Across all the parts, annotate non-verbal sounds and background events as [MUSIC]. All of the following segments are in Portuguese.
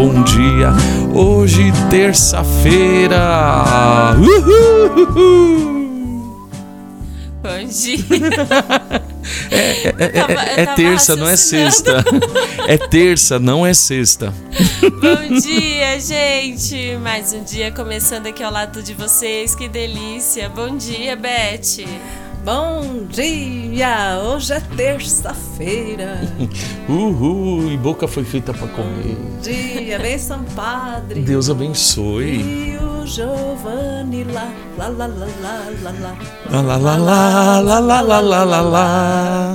bom dia. Hoje, terça-feira. Bom dia. [LAUGHS] É, é- é- é tava terça, não é sexta. É terça, não é sexta. Bom dia, gente. Mais um dia começando aqui ao lado de vocês. Que delícia. Bom dia, Beth. Bom dia! Hoje é terça-feira. Uhul, e boca foi feita para comer. Bom dia, benção Padre. Deus abençoe. E o Giovanni lá, lá, lá, lá, lá, lá, lá. Lá, lá, lá, lá, lá, lá, lá, lá, lá, lá.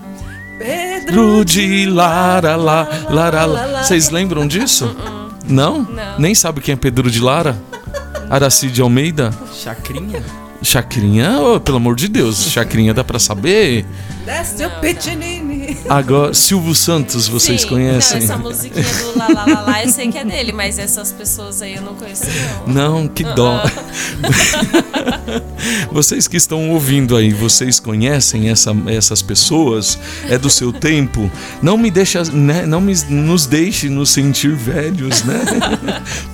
Pedro. Pedro de Lara, lá, Lara, lá. Vocês lembram disso? Não? Não. Nem sabe quem é Pedro de Lara? Aracide Almeida? Chacrinha. Chacrinha, oh, pelo amor de Deus, Chacrinha dá pra saber. Desce Não, o pitinini. Agora, Silvio Santos, vocês Sim, conhecem? Não, essa musiquinha do lá, lá, lá, lá, eu sei que é dele, mas essas pessoas aí eu não conheço, não. Não, que dó. [LAUGHS] vocês que estão ouvindo aí, vocês conhecem essa- essas pessoas? É do seu tempo? Não me deixa, né? Não me, nos deixe nos sentir velhos, né?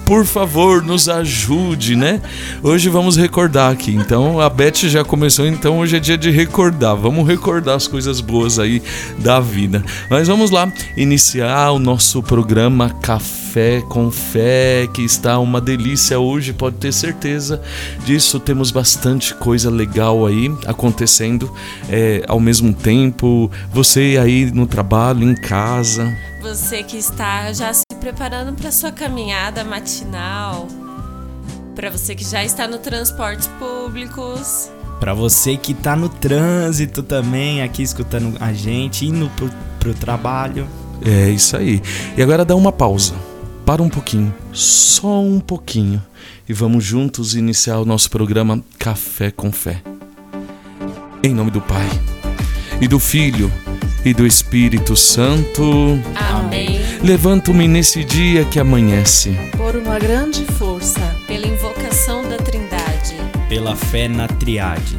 Por favor, nos ajude, né? Hoje vamos recordar aqui. Então a Beth já começou, então hoje é dia de recordar. Vamos recordar as coisas boas aí da vida. Mas vamos lá iniciar o nosso programa Café com Fé, que está uma delícia hoje, pode ter certeza disso. Temos bastante coisa legal aí acontecendo é, ao mesmo tempo. Você aí no trabalho, em casa. Você que está já preparando para sua caminhada matinal. Para você que já está no transportes públicos. Pra você que tá no trânsito também, aqui escutando a gente, indo pro, pro trabalho. É isso aí. E agora dá uma pausa. Para um pouquinho, só um pouquinho, e vamos juntos iniciar o nosso programa Café com Fé. Em nome do Pai, e do Filho, e do Espírito Santo, Amém. levanto-me nesse dia que amanhece. Por uma grande força. Pela invocação da Trindade. Pela fé na triade.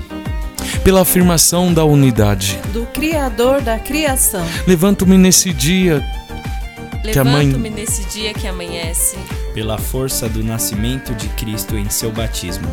Pela afirmação da unidade, Do Criador da criação. levanto-me nesse dia Levanto-me nesse dia que amanhece. Pela força do nascimento de Cristo em seu batismo.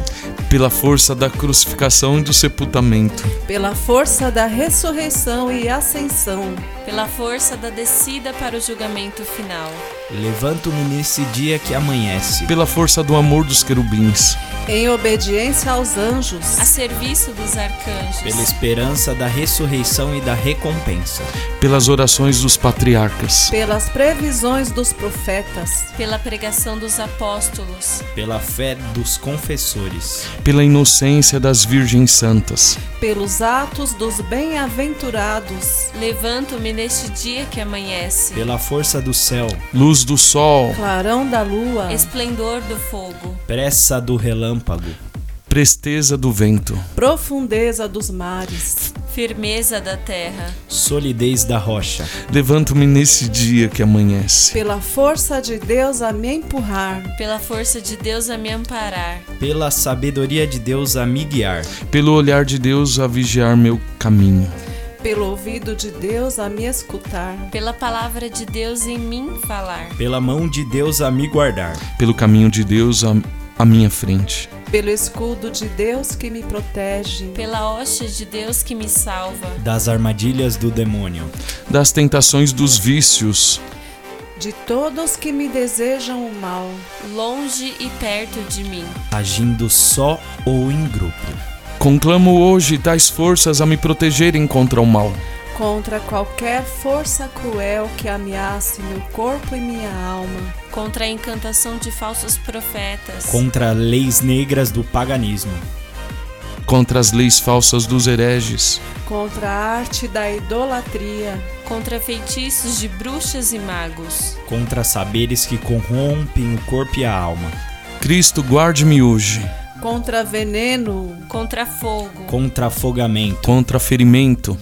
pela força da crucificação e do sepultamento, Pela força da ressurreição e ascensão. Pela força da descida para o julgamento final. Levanto-me nesse dia que amanhece. pela força do amor dos querubins, Em obediência aos anjos. A serviço dos arcanjos. Pela esperança da ressurreição e da recompensa. pelas orações dos patriarcas, Pelas previsões dos profetas. Pela pregação dos apóstolos. Pela fé dos confessores. pela inocência das virgens santas, Pelos atos dos bem-aventurados. Levanto-me neste dia que amanhece. Pela força do céu. luz do sol, Clarão da lua. Esplendor do fogo. Pressa do relâmpago. presteza do vento, Profundeza dos mares. Firmeza da terra. Solidez da rocha. levanto-me nesse dia que amanhece, Pela força de Deus a me empurrar. Pela força de Deus a me amparar. Pela sabedoria de Deus a me guiar. pelo olhar de Deus a vigiar meu caminho, Pelo ouvido de Deus a me escutar. Pela palavra de Deus em mim falar. Pela mão de Deus a me guardar. pelo caminho de Deus à, à minha frente, Pelo escudo de Deus que me protege. Pela hoste de Deus que me salva. Das armadilhas do demônio. das tentações dos vícios, De todos que me desejam o mal. Longe e perto de mim. Agindo só ou em grupo. Conclamo hoje tais forças a me protegerem contra o mal, contra qualquer força cruel que ameace meu corpo e minha alma, contra a encantação de falsos profetas, contra leis negras do paganismo, contra as leis falsas dos hereges, contra a arte da idolatria, contra feitiços de bruxas e magos, contra saberes que corrompem o corpo e a alma, Cristo, guarde-me hoje contra veneno, contra fogo, contra afogamento, contra ferimento,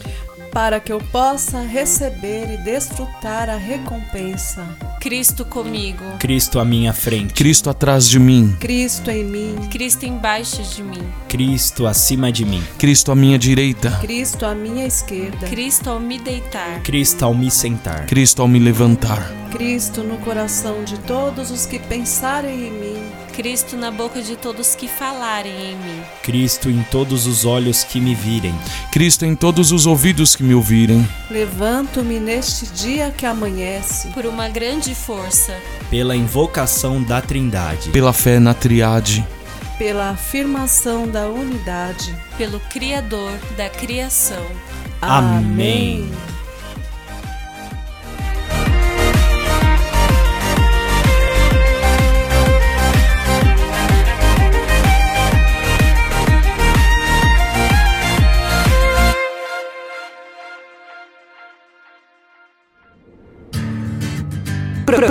para que eu possa receber e desfrutar a recompensa. Cristo comigo, Cristo à minha frente, Cristo atrás de mim, Cristo em mim, Cristo embaixo de mim, Cristo acima de mim, Cristo à minha direita, Cristo à minha esquerda, Cristo ao me deitar, Cristo ao me sentar, Cristo ao me levantar, Cristo no coração de todos os que pensarem em mim, Cristo na boca de todos que falarem em mim, Cristo em todos os olhos que me virem, Cristo em todos os ouvidos que me ouvirem, levanto-me neste dia que amanhece, por uma grande força, pela invocação da Trindade, pela fé na triade, pela afirmação da unidade. pelo Criador da criação. Amém. Pro-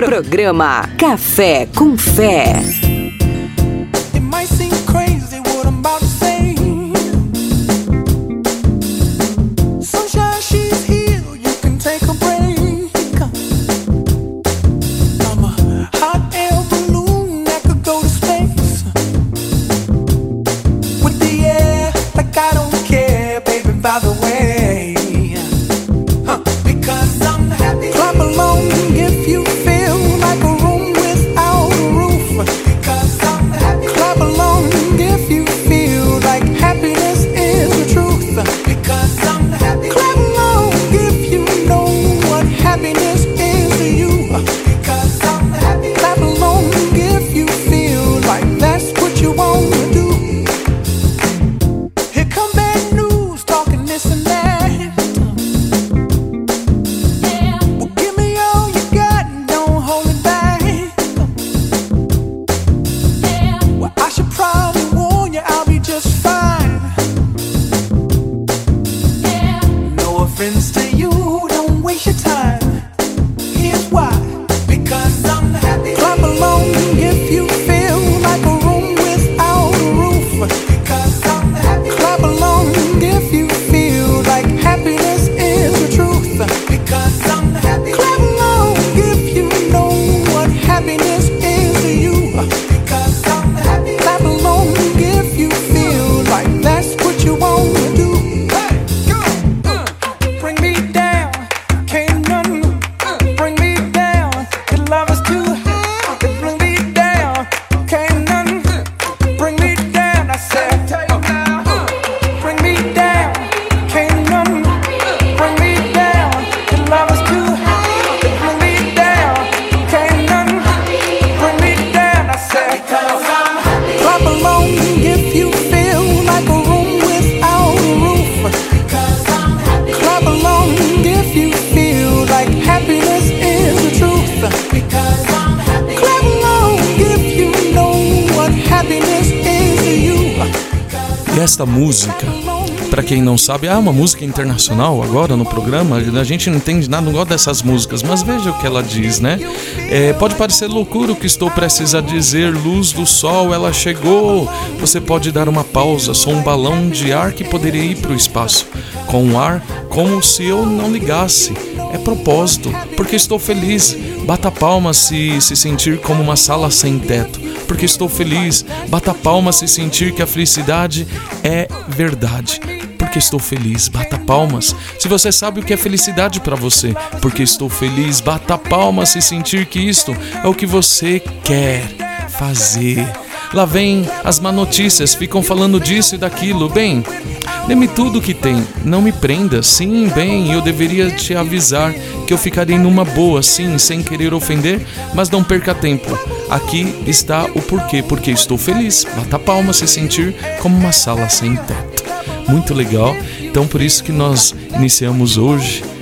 Programa Café com Fé. Não sabe, é uma música internacional agora no programa. A gente não entende nada, não gosta dessas músicas, mas veja o que ela diz, né? É, pode parecer loucura o que estou prestes dizer. Luz do sol, ela chegou. Você pode dar uma pausa. Sou um balão de ar que poderia ir para o espaço. Com o ar, como se eu não ligasse. É propósito, porque estou feliz. Bata palmas se se sentir como uma sala sem teto porque estou feliz. Bata palmas se sentir que a felicidade é verdade. Porque estou feliz, bata palmas. Se você sabe o que é felicidade para você, porque estou feliz, bata palmas se sentir que isto é o que você quer fazer. Lá vem as má notícias, ficam falando disso e daquilo. Bem, dê-me tudo que tem, não me prenda. Sim, bem, eu deveria te avisar que eu ficarei numa boa, sim, sem querer ofender, mas não perca tempo. Aqui está o porquê, porque estou feliz. Bata palma se sentir como uma sala sem teto. Muito legal. Então por isso que nós iniciamos hoje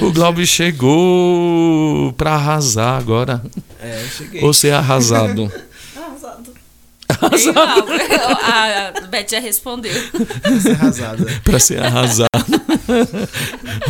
O Glauber chegou pra arrasar agora. É, eu cheguei. Ou ser arrasado. [LAUGHS] Glauber, A Beth já respondeu. Você arrasada. pra ser arrasado.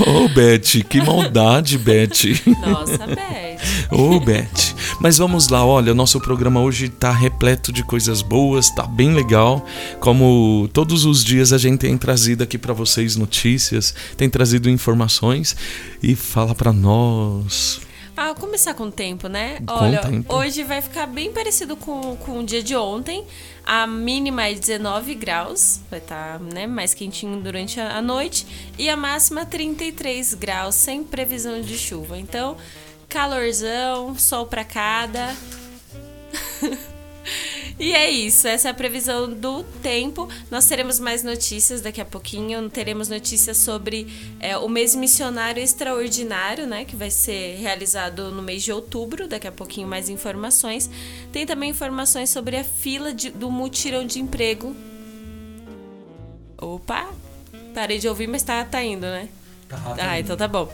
Ô, Beth, que maldade, Beth. Nossa, Beth. Ô, Beth. Mas vamos lá, olha, o nosso programa hoje tá repleto de coisas boas, tá bem legal. Como todos os dias a gente tem trazido aqui pra vocês notícias, tem trazido informações e fala pra nós. Ah, começar com o tempo, né? Com Olha, tempo. hoje vai ficar bem parecido com, com o dia de ontem. A mínima é 19 graus, vai estar né, mais quentinho durante a a noite. E a máxima 33 graus, sem previsão de chuva. Então, calorzão, sol pra cada. [LAUGHS] E é isso, essa é a previsão do tempo. Nós teremos mais notícias daqui a pouquinho. Teremos notícias sobre é, o mês missionário extraordinário, né? Que vai ser realizado no mês de outubro. Daqui a pouquinho mais informações. Tem também informações sobre a fila de- do mutirão de emprego. Opa! Parei de ouvir, mas tá, tá indo, né? Ah, então tá bom.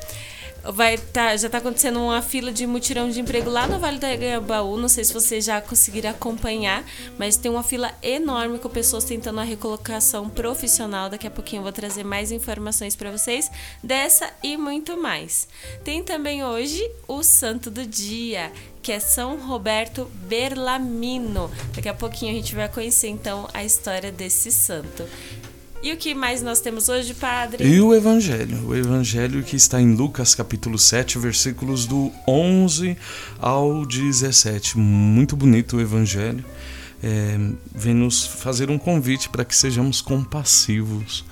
Vai tá, já tá acontecendo uma fila de mutirão de emprego lá no Vale do Anhangabaú. Não sei se vocês já conseguiram acompanhar, mas tem uma fila enorme com pessoas tentando a recolocação profissional. Daqui a pouquinho eu vou trazer mais informações para vocês dessa e muito mais. Tem também hoje o Santo do Dia, que é São Roberto Berlamino. Daqui a pouquinho a gente vai conhecer então a história desse santo. E o que mais nós temos hoje, padre? E o Evangelho, o Evangelho que está em Lucas capítulo 7, versículos do 11 ao 17. Muito bonito o Evangelho. É, vem nos fazer um convite para que sejamos compassivos.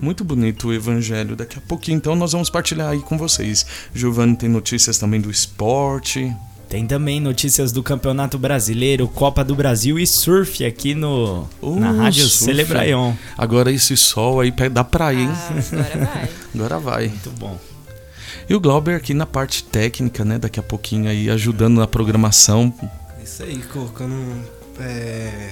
Muito bonito o Evangelho. Daqui a pouquinho, então, nós vamos partilhar aí com vocês. Giovanni tem notícias também do esporte. Tem também notícias do Campeonato Brasileiro, Copa do Brasil e surf aqui no na Uh, Rádio surf. Celebraion. Agora esse sol aí pé da praia, hein? Ah, agora vai. [LAUGHS] Agora vai. Muito bom. E o Glauber aqui na parte técnica, né? Daqui a pouquinho aí ajudando na programação. Isso aí, colocando é,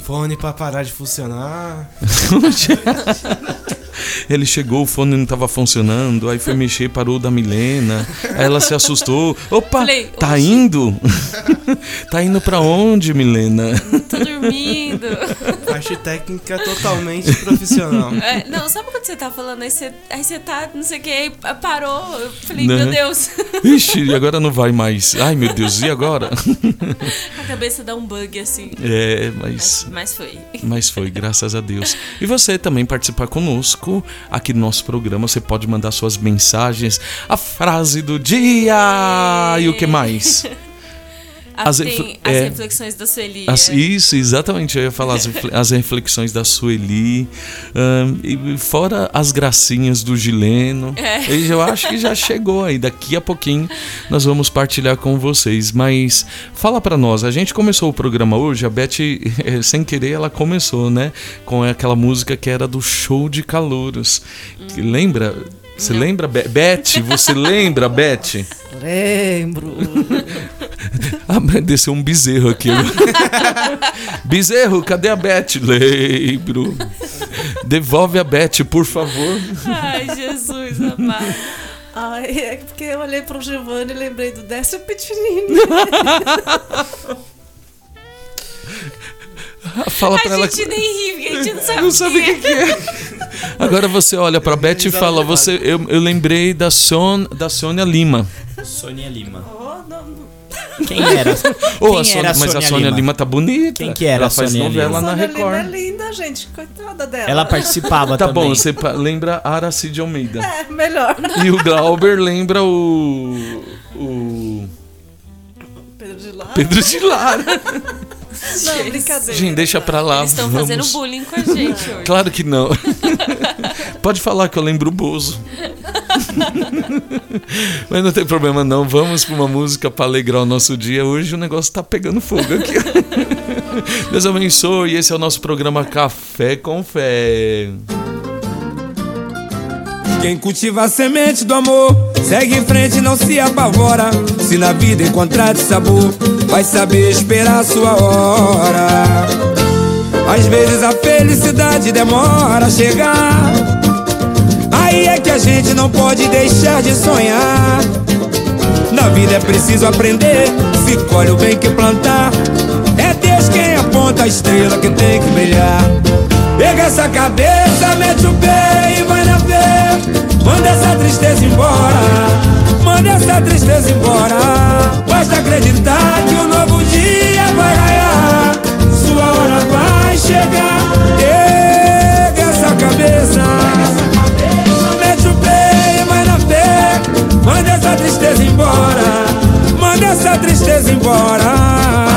fone pra parar de funcionar. [LAUGHS] [LAUGHS] Ele chegou, o fone não tava funcionando, aí foi mexer, parou da Milena. Aí ela se assustou. Opa, Falei, tá "Oxi." indo? [LAUGHS] tá indo pra onde, Milena? Tô dormindo. Parte técnica totalmente profissional. É, não, sabe quando você tá falando, aí você, aí você tá, não sei o que, aí parou. Eu falei, meu Deus. Ixi, agora não vai mais. Ai, meu Deus, e agora? [LAUGHS] A cabeça dá um bug assim. É, mas, Mas foi. mas foi, graças a Deus. E você também participar conosco aqui no nosso programa. Você pode mandar suas mensagens, a frase do dia e o que mais? [LAUGHS] As As, tem as é. reflexões da Sueli. As- é. isso, exatamente. Eu ia falar as, refle- as reflexões da Sueli. e fora as gracinhas do Gileno. É. Eu acho que já chegou aí. Daqui a pouquinho nós vamos partilhar com vocês. Mas fala pra nós. A gente começou o programa hoje. A Beth, eh, sem querer, ela começou, né? Com aquela música que era do show de calouros. Que Lembra? Você lembra, Be- Beth? Você lembra, Beth? Lembro. [LAUGHS] Ah, desceu um bezerro aqui. [LAUGHS] bezerro, cadê a Beth? Lembro. Devolve a Beth, por favor. Ai, Jesus, rapaz. Ai, é porque eu olhei pro Giovanni e lembrei do Décio Pitinini. [LAUGHS] Fala A pra ela. gente nem ri, a gente não sabe, Não sabe o que, que é. Agora você olha pra Beth e fala: você, eu, eu lembrei da, Son, da Sônia Lima. Sônia Lima. Oh, não, Quem era? Oh, Quem a Sônia- era a mas a Sônia Sônia Lima? Lima? tá bonita. Quem que era Ela a faz Sônia novela Lima? na Sônia Lima é Record. linda, gente. Coitada dela. Ela participava Tá também. bom, você lembra Aracide Almeida. É, melhor. E o Glauber lembra o. O. Pedro de Lara. Pedro de Lara. Não, brincadeira. Gente, deixa pra lá. Eles estão vamos. fazendo bullying com a gente hoje. Claro que não. [LAUGHS] Pode falar que eu lembro o Bozo. Mas não tem problema não. Vamos para uma música para alegrar o nosso dia. Hoje o negócio tá pegando fogo aqui. [LAUGHS] Deus abençoe. Esse é o nosso programa Café com Fé. Quem cultiva a semente do amor segue em frente, não se apavora. Se na vida encontrar de sabor, vai saber esperar a sua hora. Às vezes a felicidade demora a chegar. Aí é que a gente não pode deixar de sonhar. Na vida é preciso aprender, se colhe o bem que plantar. É Deus quem aponta a estrela que tem que brilhar. Pega essa cabeça, mete o pé Manda essa tristeza embora, manda essa tristeza embora. Basta acreditar que um novo dia vai raiar. Sua hora vai chegar. Pega essa cabeça, mete o pé e vai na fé. Manda essa tristeza embora, manda essa tristeza embora.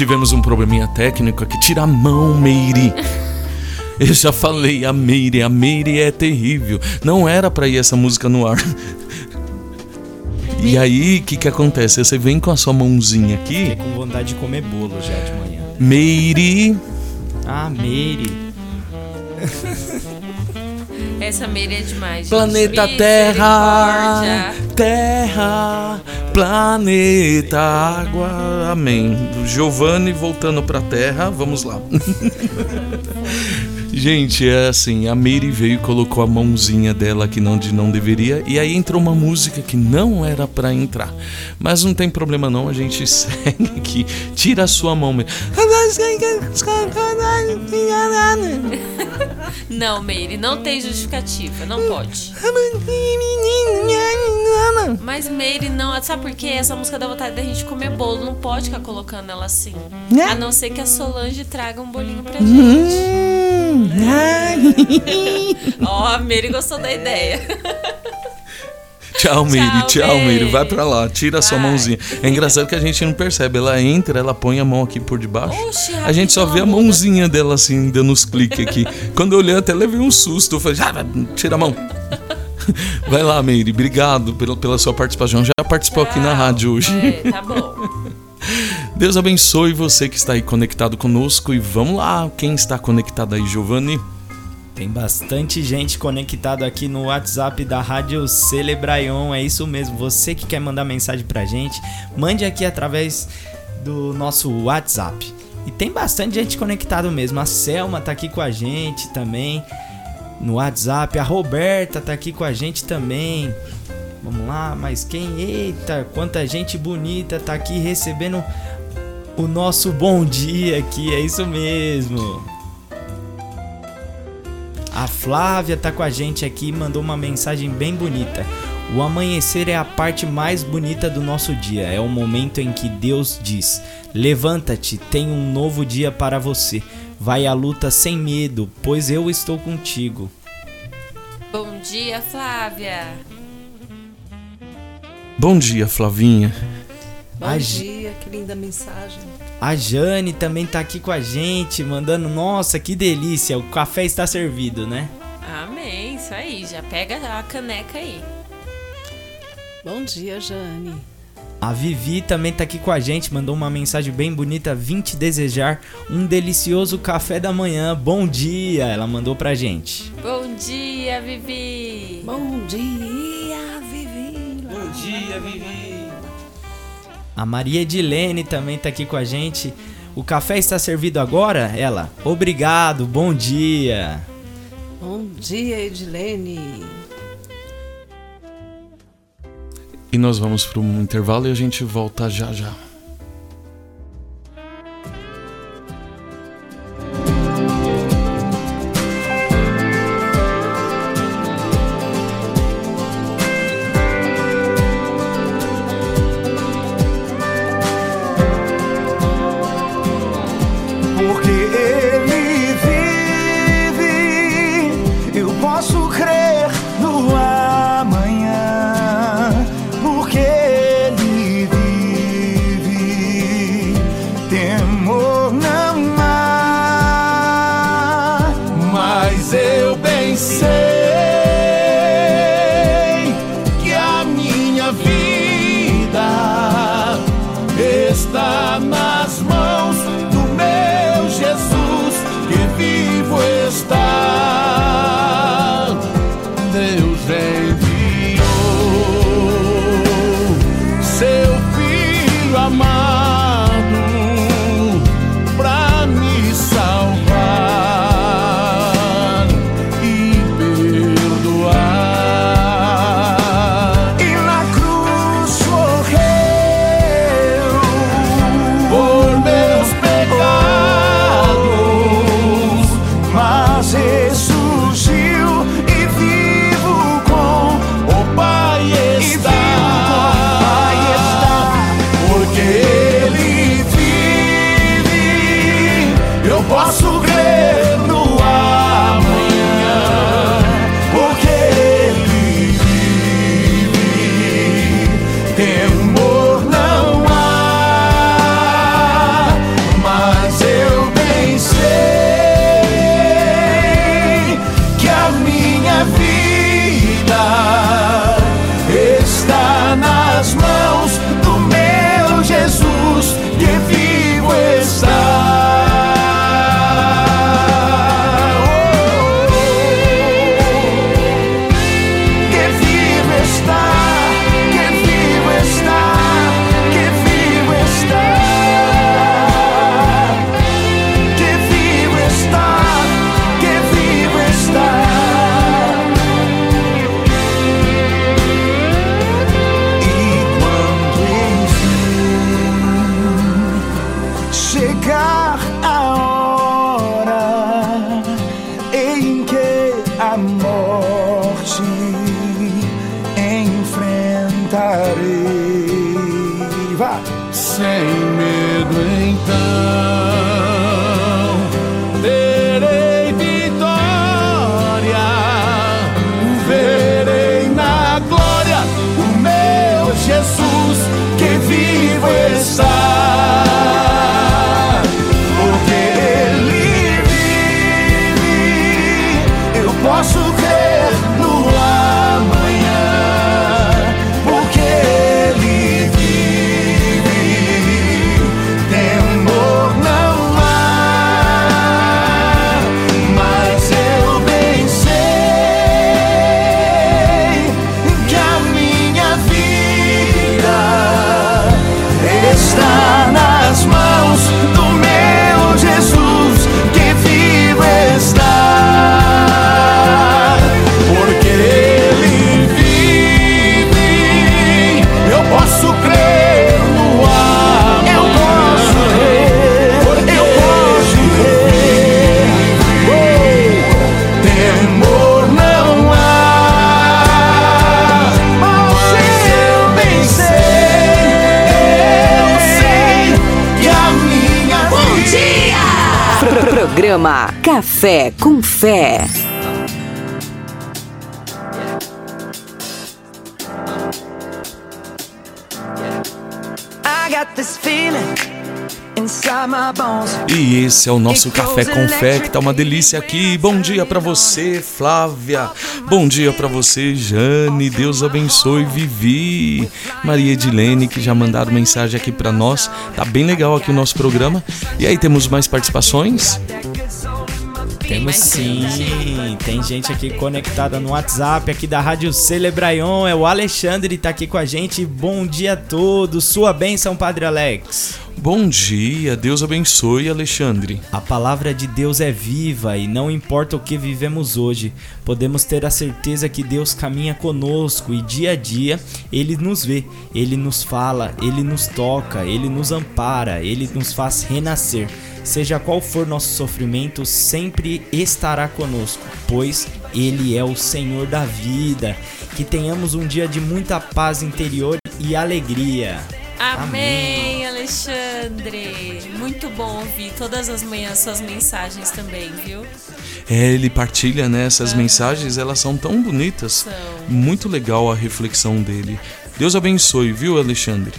Tivemos um probleminha técnico aqui. Tira a mão, Meire. [LAUGHS] Eu já falei, a Meire, a Meire é terrível. Não era pra ir essa música no ar. E aí, o que que acontece? Você vem com a sua mãozinha Fiquei aqui, com vontade de comer bolo já de manhã. Meire. Ah, Meire. [LAUGHS] Essa Meire é demais. gente. Planeta Terra. Terra, planeta água, amém. Giovanni voltando pra Terra, vamos lá. [LAUGHS] Gente, é assim, a Meire veio e colocou a mãozinha dela aqui onde não deveria, e aí entrou uma música que não era pra entrar. Mas não tem problema não, a gente [LAUGHS] segue aqui. Tira a sua mão. Meire. Não, Meire, não tem justificativa. Não pode. Mas Meire, não. Sabe por quê? Essa música dá vontade da gente comer bolo. Não pode ficar colocando ela assim. A não ser que a Solange traga um bolinho pra gente. Ó, a Meire gostou da ideia. Tchau, Meire, Tchau, tchau. Vai pra lá, tira a sua mãozinha. É engraçado que a gente não percebe. Ela entra, ela põe a mão aqui por debaixo. Oxe, a gente só vê a mãozinha dela assim, dando uns cliques aqui. Quando eu olhei, até levei um susto. Eu falei, vai, tira a mão. Vai lá, Meire. Obrigado pela, pela sua participação. Já participou aqui na Tchau. rádio hoje. É, tá bom. Deus abençoe você que está aí conectado conosco. E vamos lá, quem está conectado aí, Giovanni? Tem bastante gente conectado aqui no WhatsApp da Rádio Celebraion. É isso mesmo. Você que quer mandar mensagem pra gente, mande aqui através do nosso WhatsApp. E tem bastante gente conectado mesmo. A Selma tá aqui com a gente também no WhatsApp. A Roberta tá aqui com a gente também. Vamos lá, mas quem? Eita, quanta gente bonita tá aqui recebendo o nosso bom dia aqui. É isso mesmo. A Flávia tá com a gente aqui e mandou uma mensagem bem bonita. O amanhecer é a parte mais bonita do nosso dia. É o momento em que Deus diz: Levanta-te, tem um novo dia para você. Vai à luta sem medo, pois eu estou contigo. Bom dia, Flávia. Bom dia, Flavinha. Bom A dia, que linda mensagem. A Jane também tá aqui com a gente, mandando: Nossa, que delícia, o café está servido, né? Amém, isso aí. Já pega a caneca aí. Bom dia, Jane. A Vivi também tá aqui com a gente, mandou uma mensagem bem bonita. Vim te desejar um delicioso café da manhã. Bom dia! Ela mandou pra gente. Bom dia, Vivi. Bom dia, Vivi. Bom dia, Vivi. A Maria Edilene também tá aqui com a gente. O café está servido agora? Ela, obrigado, bom dia. Bom dia, Edilene. E nós vamos para um intervalo e a gente volta já já. Café com Fé. E esse é o nosso Café com Fé, que tá uma delícia aqui. Bom dia pra você, Flávia. Bom dia pra você, Jane. Deus abençoe, Vivi. Maria Edilene, que já mandaram mensagem aqui pra nós. Tá bem legal aqui o nosso programa. E aí, temos mais participações? Temos sim, tem gente aqui conectada no WhatsApp aqui da Rádio Celebraion, é o Alexandre tá aqui com a gente. Bom dia a todos, sua bênção, Padre Alex. Bom dia, Deus abençoe, Alexandre. A palavra de Deus é viva e não importa o que vivemos hoje, podemos ter a certeza que Deus caminha conosco e dia a dia ele nos vê, ele nos fala, ele nos toca, ele nos ampara, ele nos faz renascer. Seja qual for nosso sofrimento, sempre estará conosco, pois ele é o Senhor da vida. Que tenhamos um dia de muita paz interior e alegria. Amém, Alexandre. Alexandre. Muito bom ouvir todas as manhãs suas mensagens também, viu? É, ele partilha né, essas mensagens, elas são tão bonitas. São. Muito legal a reflexão dele. Deus abençoe, viu, Alexandre?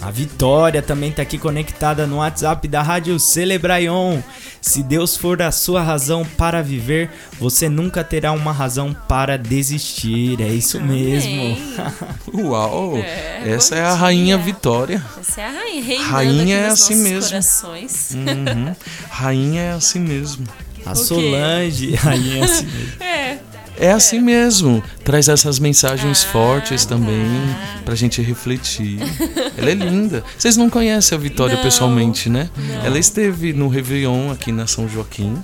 A Vitória também tá aqui conectada no WhatsApp da Rádio Celebraion. Se Deus for a sua razão para viver, você nunca terá uma razão para desistir. É isso mesmo. Uau! É, [LAUGHS] essa é a rainha dia. Vitória. Essa é a rainha, Rainha aqui é nos assim mesmo. corações. Uhum. Rainha é assim mesmo. A O quê? Solange, [LAUGHS] aí é assim mesmo. É. É assim mesmo. Traz essas mensagens Ah, fortes também pra gente refletir. Ela é linda. Vocês não conhecem a Vitória Não, pessoalmente, né? não. Ela esteve no Réveillon aqui na São Joaquim.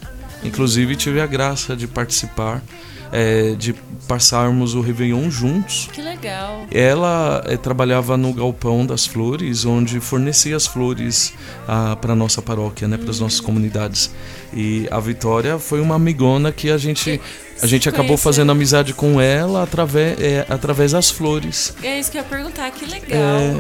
Inclusive tive a graça de participar, é, de passarmos o Réveillon juntos. Que legal. Ela eh, trabalhava no galpão das flores, onde fornecia as flores para nossa paróquia, né, para as nossas comunidades. E a Vitória foi uma amigona que a gente a gente acabou fazendo amizade com ela através é, através das flores. É isso que eu ia perguntar, que legal.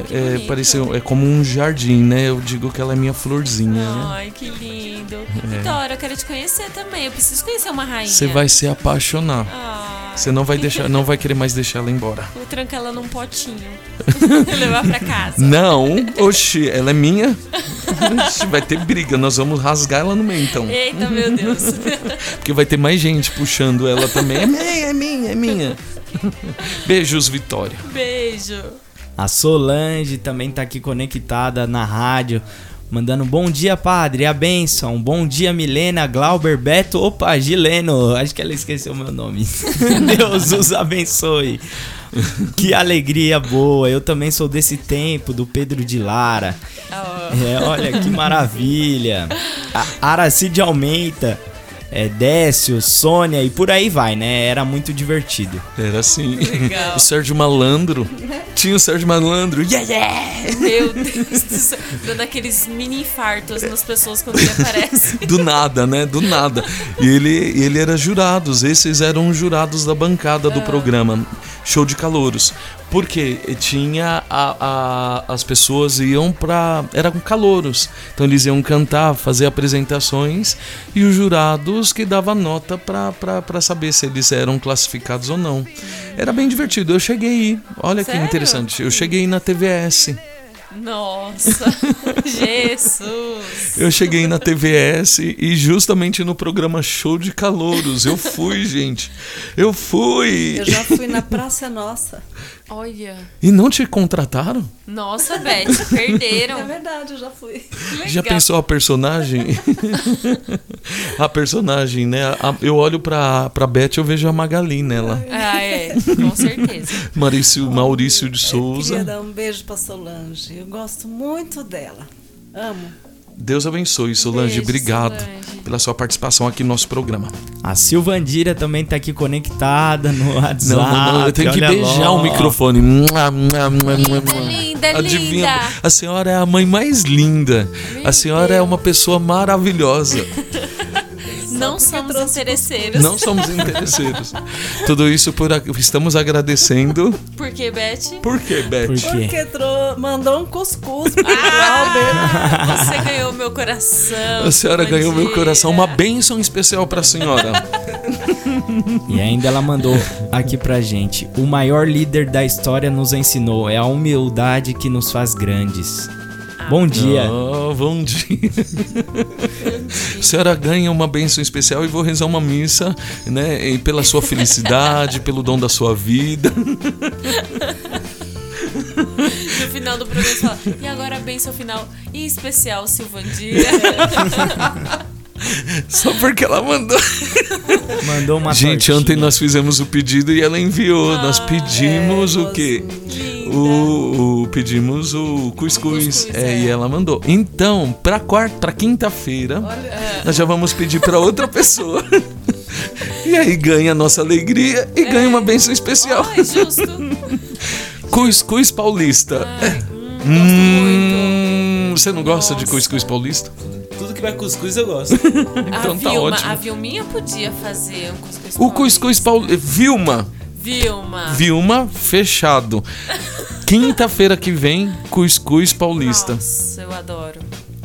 que É, é, bonito. pareceu é como um jardim, né? Eu digo que ela é minha florzinha. né? Ai, que lindo. Vitória, eu quero te conhecer também. Eu preciso conhecer uma rainha. Você vai se apaixonar. Ah, Você não vai deixar, não vai querer mais deixar ela embora. vou trancar ela num potinho. [LAUGHS] Levar pra casa. Não, oxi, ela é minha. Oxi, vai ter briga, nós vamos rasgar ela no meio então. Eita, meu Deus. [LAUGHS] Porque vai ter mais gente puxando ela também. É minha, é minha, é minha. Beijos, Vitória. Beijo. A Solange também tá aqui conectada na rádio. Mandando bom dia, padre, a benção. Bom dia, Milena, Glauber, Beto. Opa, Gileno. Acho que ela esqueceu meu nome. [LAUGHS] Deus os abençoe. Que alegria boa. Eu também sou desse tempo, do Pedro de Lara. Ah, É, olha que maravilha. A Aracide aumenta. É, Décio, Sônia e por aí vai, né? Era muito divertido. Era assim. Legal. [LAUGHS] O Sérgio Malandro. Tinha o Sérgio Malandro. Yeah, yeah! Meu Deus do céu. Dando aqueles mini infartos nas pessoas quando ele aparece. [LAUGHS] Do nada, né? Do nada. E ele, ele era jurados. Esses eram os jurados da bancada do programa. Show de calouros. Porque tinha a, a- as pessoas iam pra. Eram calouros. Então eles iam cantar, fazer apresentações e os jurados que davam nota pra saber se eles eram classificados ou não. Era bem divertido. Eu cheguei aí. Olha que Sério? interessante. Eu cheguei na TVS. Nossa. [LAUGHS] Jesus. Eu cheguei na TVS e justamente no programa Show de Calouros. Eu fui, gente. Eu fui. Eu já fui na Praça Nossa. [LAUGHS] Olha. E não te contrataram? Nossa, Beth, [LAUGHS] É perderam. verdade, eu já fui. Já pensou a personagem? [LAUGHS] a personagem, né? A- eu olho pra, pra Beth e eu vejo a Magali nela. Ah, é. Com certeza. Maurício, Maurício de Queria Souza. dar um beijo pra Solange. Eu gosto muito dela. Amo. Deus abençoe, Solange. Beijo, Obrigado Solange. pela sua participação aqui no nosso programa. A Silvandira também tá aqui conectada no WhatsApp. Não, não, não, eu tenho que beijar lá. o microfone. Linda, Adivinha? linda. A senhora é a mãe mais linda. A senhora é uma pessoa maravilhosa. [LAUGHS] Não somos interesseiros. Não somos interesseiros. Tudo isso por a- estamos agradecendo. Porque, Beth? Por quê, Beth? Por quê? Porque trou- mandou um cuscuz pro Ah, você ganhou meu coração. A senhora ganhou meu coração. Uma bênção especial pra senhora. [LAUGHS] E ainda ela mandou aqui pra gente: O maior líder da história nos ensinou, é a humildade que nos faz grandes. Bom dia. Oh, bom dia. [LAUGHS] A senhora ganha uma bênção especial e vou rezar uma missa, né? e Pela sua felicidade, pelo dom da sua vida. [LAUGHS] No final do programa você fala, e agora a bênção final em especial, Silvandia. [LAUGHS] [LAUGHS] Só porque ela mandou. Mandou uma Gente, tortinha. ontem nós fizemos o pedido e ela enviou. nós Ah, pedimos é, o quê? O, o- pedimos o cuscuz, Cuscuz, é, é. e ela mandou. Então, pra quarta, pra quinta-feira, nós já vamos pedir pra outra pessoa. [LAUGHS] e aí ganha a nossa alegria e ganha uma bênção especial. Ai, justo. [LAUGHS] Cuscuz paulista. Ai, hum, Hum, você não gosta de Nossa. cuscuz paulista? Tudo que vai cuscuz eu gosto. [LAUGHS] Então a tá Vilma, ótimo. a Vilminha podia fazer um cuscuz O cuscuz paulista. Vilma, Vilma. Vilma, fechado. Quinta-feira que vem, Cuscuz Paulista. Nossa, eu adoro.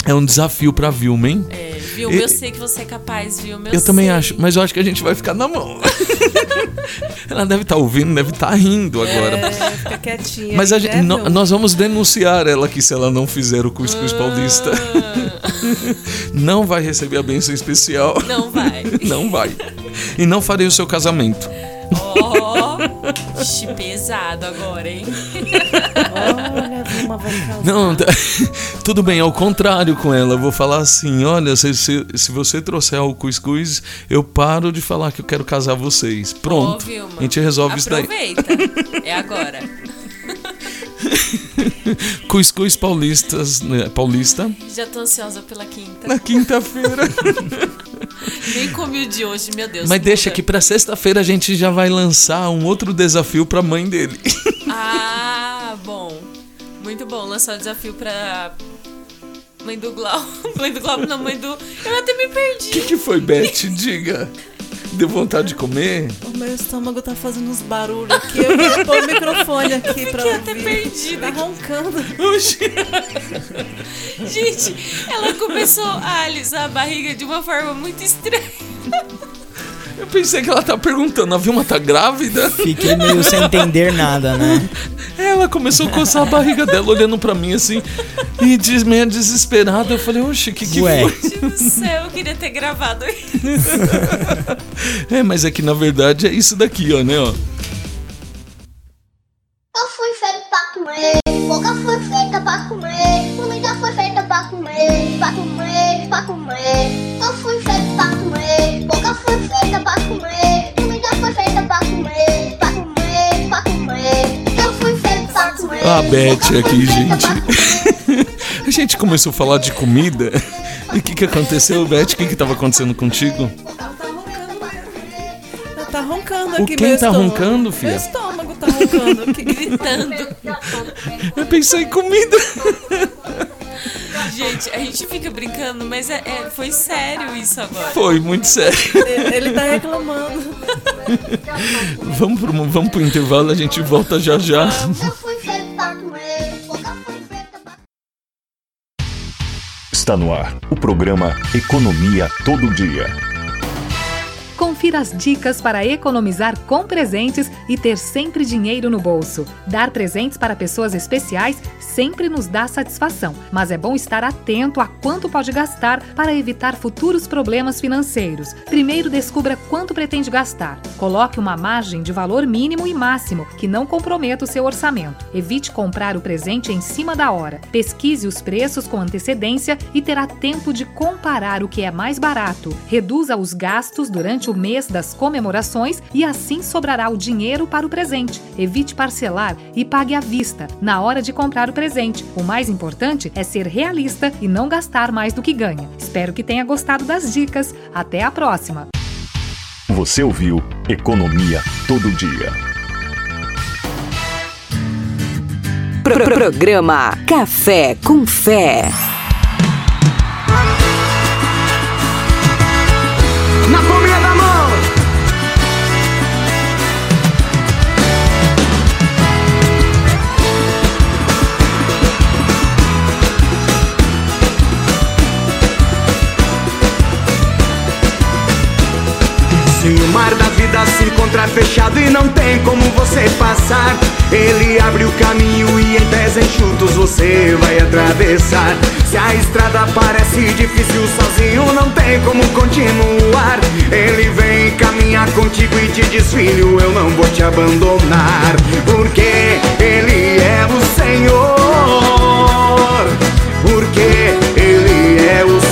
É um desafio pra Vilma, hein? É, Vilma, E- eu sei que você é capaz, Vilma. Eu, Eu também acho, mas eu acho que a gente vai ficar na mão. [LAUGHS] Ela deve estar ouvindo, deve estar rindo agora. É, fica quietinha. Mas gente, né, nó- Vilma? nós vamos denunciar ela aqui se ela não fizer o cuscuz paulista. [LAUGHS] não vai receber a benção especial. Não vai. [LAUGHS] Não vai. E não farei o seu casamento. Ó, ixi, pesado agora, hein? Olha, vai. Não, tá- [LAUGHS] tudo bem, ao contrário com ela. Eu vou falar assim: olha, se, se, se você trouxer o cuscuz, eu paro de falar que eu quero casar vocês. Pronto. A gente resolve isso daí. Aproveita. [LAUGHS] É agora. [LAUGHS] Cuscuz paulistas, né, paulista Já tô ansiosa pela quinta. na quinta-feira. Nem comi o de hoje, meu Deus. Mas deixa muda. que pra sexta-feira a gente já vai lançar um outro desafio pra mãe dele. Ah, bom. Muito bom. Lançar o desafio pra mãe do Glau. [LAUGHS] Mãe do Glau, não, mãe do. Eu até me O que, perdi. que foi, Beth? Diga. Deu vontade de comer? O meu estômago tá fazendo uns barulhos aqui. Eu vou pôr o microfone aqui pra Fiquei ouvir. até perdida. Tá roncando. Oxi. Gente, ela começou a alisar a barriga de uma forma muito estranha. Eu pensei que ela tá perguntando, a Vilma tá grávida? Fiquei meio sem entender nada, né? Ela começou a coçar a barriga dela, olhando pra mim assim, e des- meio desesperada. Eu falei, oxe, que que Ué. foi? Gente do céu, eu queria ter gravado isso. É, mas é que na verdade é isso daqui, ó, né, ó. Eu fui feito pra comer, boca foi feita pra comer, comida foi feita pra comer, pra comer, pra comer. Foi feita pra comer, comida foi feita pra comer, pra comer, pra comer. Eu fui feito pra comer. Ah, Beth aqui, gente. [LAUGHS] A gente começou a falar de comida. E o que que aconteceu, Beth? O que que tava acontecendo contigo? Tá roncando O aqui, quem meu tá estômago. roncando, filha? Meu estômago tá roncando aqui. [LAUGHS] Gritando. Eu pensei em comida. [LAUGHS] Gente, a gente fica brincando, mas é, é- foi sério isso agora. Foi, muito sério. Ele ele tá reclamando. Vamos pro, vamos pro intervalo, a gente volta já já. Está no ar o programa Economia Todo Dia. Confira as dicas para economizar com presentes e ter sempre dinheiro no bolso. Dar presentes para pessoas especiais sempre nos dá satisfação, mas é bom estar atento a quanto pode gastar para evitar futuros problemas financeiros. Primeiro descubra quanto pretende gastar. Coloque uma margem de valor mínimo e máximo que não comprometa o seu orçamento. Evite comprar o presente em cima da hora. Pesquise os preços com antecedência e terá tempo de comparar o que é mais barato. Reduza os gastos durante o mês das comemorações e assim sobrará o dinheiro para o presente. Evite parcelar e pague à vista na hora de comprar o presente. O mais importante é ser realista e não gastar mais do que ganha. Espero que tenha gostado das dicas. Até a próxima! Você ouviu Economia Todo Dia. Pro- Programa Café com Fé. Se encontrar fechado e não tem como você passar, ele abre o caminho e em pés enxutos você vai atravessar. Se a estrada parece difícil sozinho, não tem como continuar. Ele vem caminhar contigo e te diz: Filho, eu não vou te abandonar, porque Ele é o Senhor. Porque Ele é o. Levante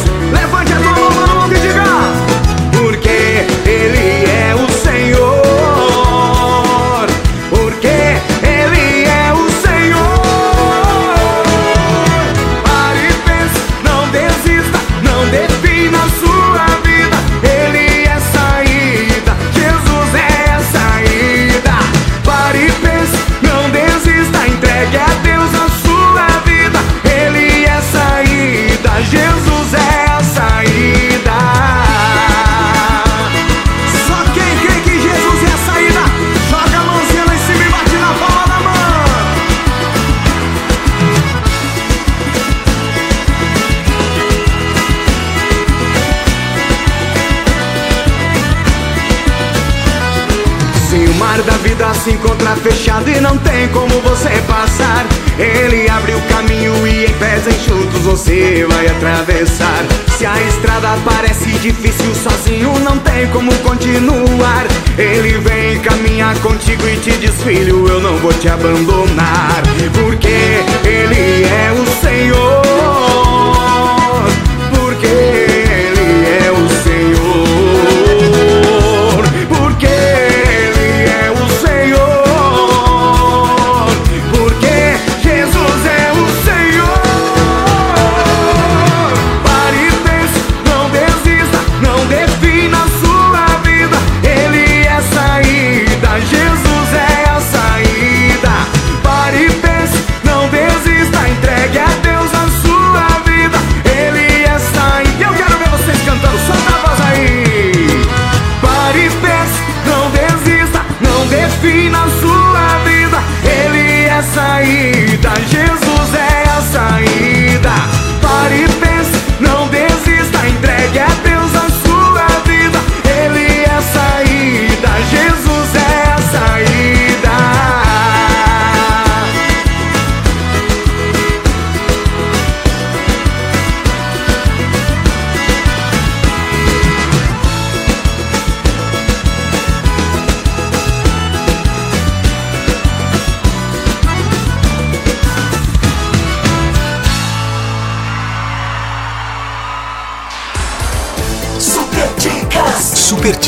encontra fechado e não tem como você passar. Ele abre o caminho e em pés enxutos você vai atravessar. Se a estrada parece difícil sozinho, não tem como continuar. Ele vem caminhar contigo e te diz: Filho, eu não vou te abandonar. Porque Ele é o Senhor.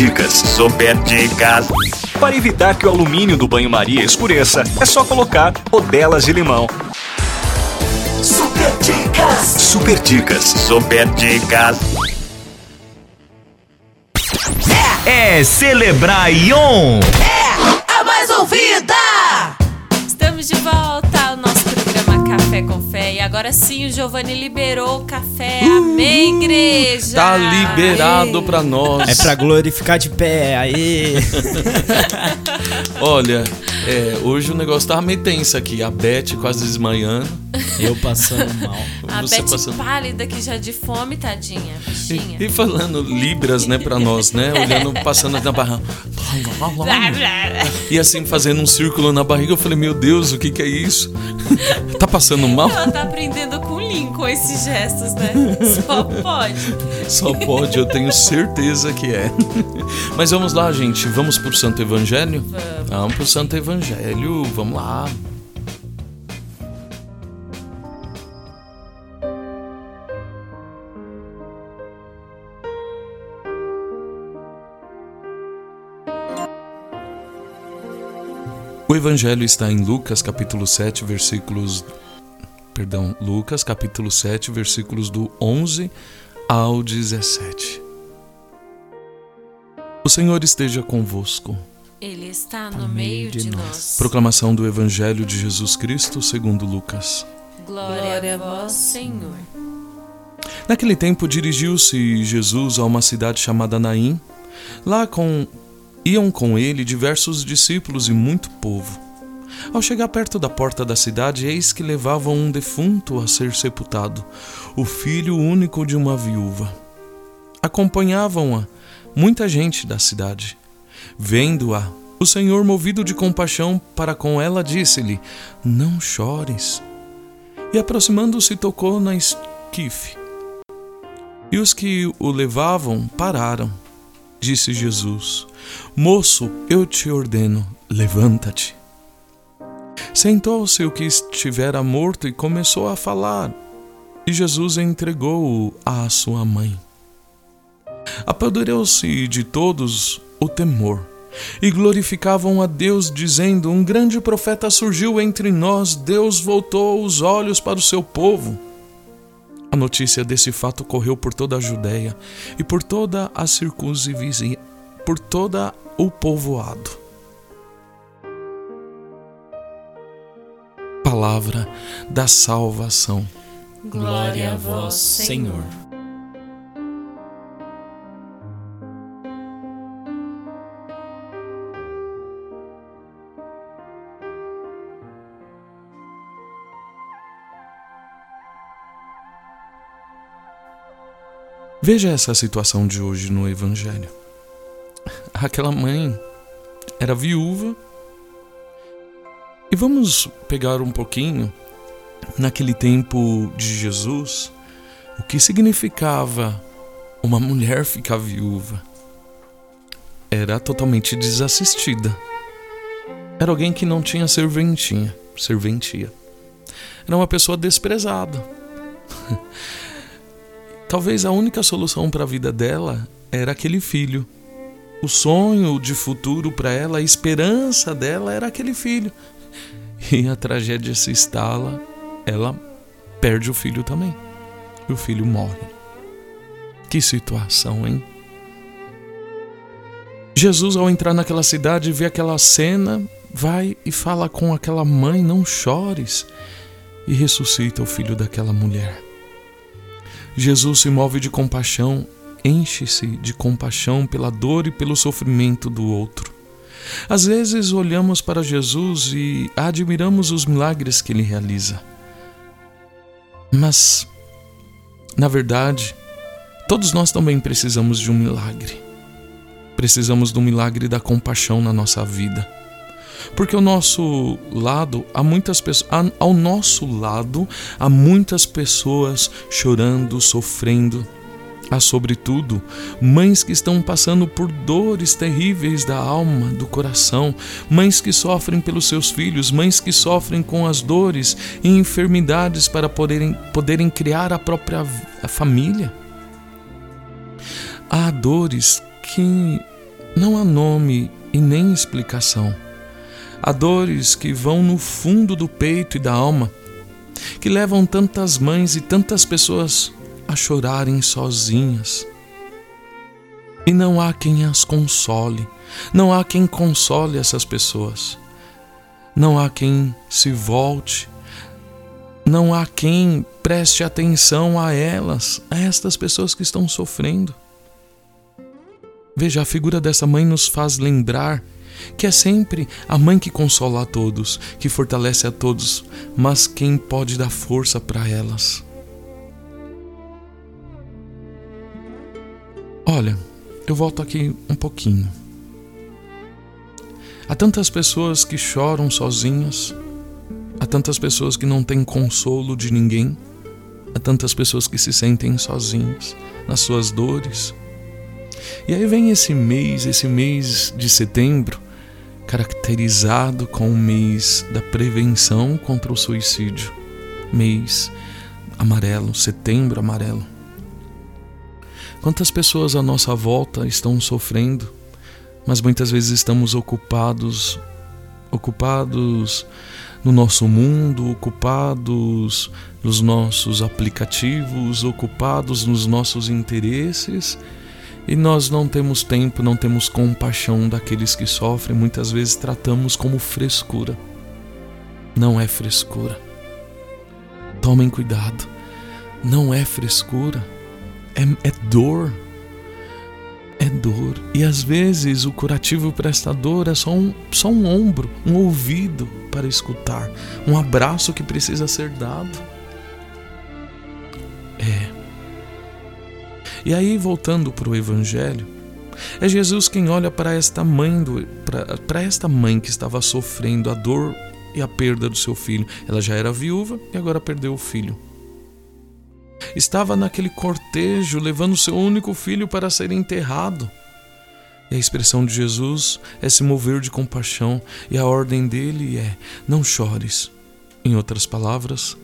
Dicas. Super dicas. Para evitar que o alumínio do banho-maria escureça, é só colocar rodelas de limão. Super dicas. Super dicas. Super dicas. É celebrar Ion. A agora sim o Giovanni liberou o café. Amém, igreja! Tá liberado pra nós. É pra glorificar de pé, aí. [LAUGHS] Olha, é, hoje o negócio tava meio tenso aqui. A Beth quase desmanhando. Eu passando mal. A Você Beth passando- pálida que já de fome, tadinha, bichinha. E falando libras, né, pra nós, né? Olhando, passando na barriga. E assim, fazendo um círculo na barriga, eu falei, meu Deus, o que que é isso? [LAUGHS] tá passando mal? Ela tá aprendendo com o Lincoln esses gestos, né? Só pode. Só pode, eu tenho certeza que é. [LAUGHS] Mas vamos lá, gente. Vamos pro Santo Evangelho? Vamos. Vamos pro Santo Evangelho. Vamos lá. O Evangelho está em Lucas capítulo 7, versículos perdão, Lucas capítulo 7, versículos do 11 ao 17. O Senhor esteja convosco. Ele está no meio de nós. Proclamação do Evangelho de Jesus Cristo segundo Lucas. Glória a vós, Senhor. Naquele tempo dirigiu-se Jesus a uma cidade chamada Naim. Lá com iam com ele diversos discípulos e muito povo. Ao chegar perto da porta da cidade, eis que levavam um defunto a ser sepultado, o filho único de uma viúva. Acompanhavam-a muita gente da cidade. Vendo-a, o Senhor, movido de compaixão para com ela, disse-lhe: Não chores. E aproximando-se, tocou na esquife. E os que o levavam pararam. Disse Jesus: Moço, eu te ordeno, levanta-te. Sentou-se o que estivera morto e começou a falar. E Jesus entregou-o à sua mãe. Apoderou-se de todos o temor e glorificavam a Deus, dizendo: Um grande profeta surgiu entre nós, Deus voltou os olhos para o seu povo. A notícia desse fato correu por toda a Judéia e por toda a circunvizinha, por toda o povoado. Palavra da salvação. Glória a vós, Senhor. Veja essa situação de hoje no Evangelho. Aquela mãe era viúva. E vamos pegar um pouquinho naquele tempo de Jesus, o que significava uma mulher ficar viúva. Era totalmente desassistida. Era alguém que não tinha serventinha, serventia. Era uma pessoa desprezada. [LAUGHS] Talvez a única solução para a vida dela era aquele filho. O sonho de futuro para ela, a esperança dela era aquele filho. E a tragédia se instala, ela perde o filho também. E o filho morre. Que situação, hein? Jesus, ao entrar naquela cidade, vê aquela cena, vai e fala com aquela mãe: Não chores, e ressuscita o filho daquela mulher. Jesus se move de compaixão, enche-se de compaixão pela dor e pelo sofrimento do outro. Às vezes olhamos para Jesus e admiramos os milagres que ele realiza. Mas, na verdade, todos nós também precisamos de um milagre. Precisamos do milagre da compaixão na nossa vida. Porque ao nosso lado há muitas pessoas, ao nosso lado há muitas pessoas chorando, sofrendo. Há sobretudo mães que estão passando por dores terríveis da alma, do coração, mães que sofrem pelos seus filhos, mães que sofrem com as dores e enfermidades para poderem, poderem criar a própria família. Há dores que não há nome e nem explicação. Há dores que vão no fundo do peito e da alma, que levam tantas mães e tantas pessoas a chorarem sozinhas. E não há quem as console, não há quem console essas pessoas, não há quem se volte, não há quem preste atenção a elas, a estas pessoas que estão sofrendo. Veja, a figura dessa mãe nos faz lembrar que é sempre a mãe que consola a todos, que fortalece a todos, mas quem pode dar força para elas. Olha, eu volto aqui um pouquinho. Há tantas pessoas que choram sozinhas, há tantas pessoas que não têm consolo de ninguém, há tantas pessoas que se sentem sozinhas nas suas dores. E aí vem esse mês, esse mês de setembro, caracterizado com o mês da prevenção contra o suicídio. Mês amarelo, setembro amarelo. Quantas pessoas à nossa volta estão sofrendo, mas muitas vezes estamos ocupados, ocupados no nosso mundo, ocupados nos nossos aplicativos, ocupados nos nossos interesses e nós não temos tempo, não temos compaixão daqueles que sofrem, muitas vezes tratamos como frescura. Não é frescura. Tomem cuidado. Não é frescura. É, é dor. É dor. E às vezes o curativo prestador é só um, só um ombro, um ouvido para escutar, um abraço que precisa ser dado. E aí, voltando para o Evangelho, é Jesus quem olha para esta mãe para esta mãe que estava sofrendo a dor e a perda do seu filho. Ela já era viúva e agora perdeu o filho. Estava naquele cortejo levando seu único filho para ser enterrado. E a expressão de Jesus é se mover de compaixão, e a ordem dele é: não chores. Em outras palavras,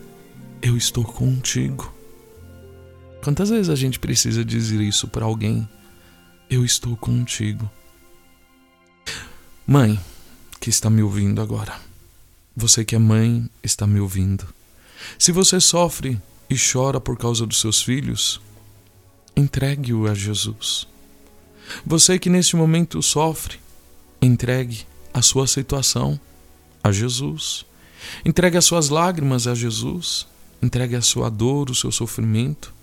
eu estou contigo. Quantas vezes a gente precisa dizer isso para alguém? Eu estou contigo. Mãe, que está me ouvindo agora. Você que é mãe, está me ouvindo. Se você sofre e chora por causa dos seus filhos, entregue-o a Jesus. Você que neste momento sofre, entregue a sua situação a Jesus. Entregue as suas lágrimas a Jesus. Entregue a sua dor, o seu sofrimento.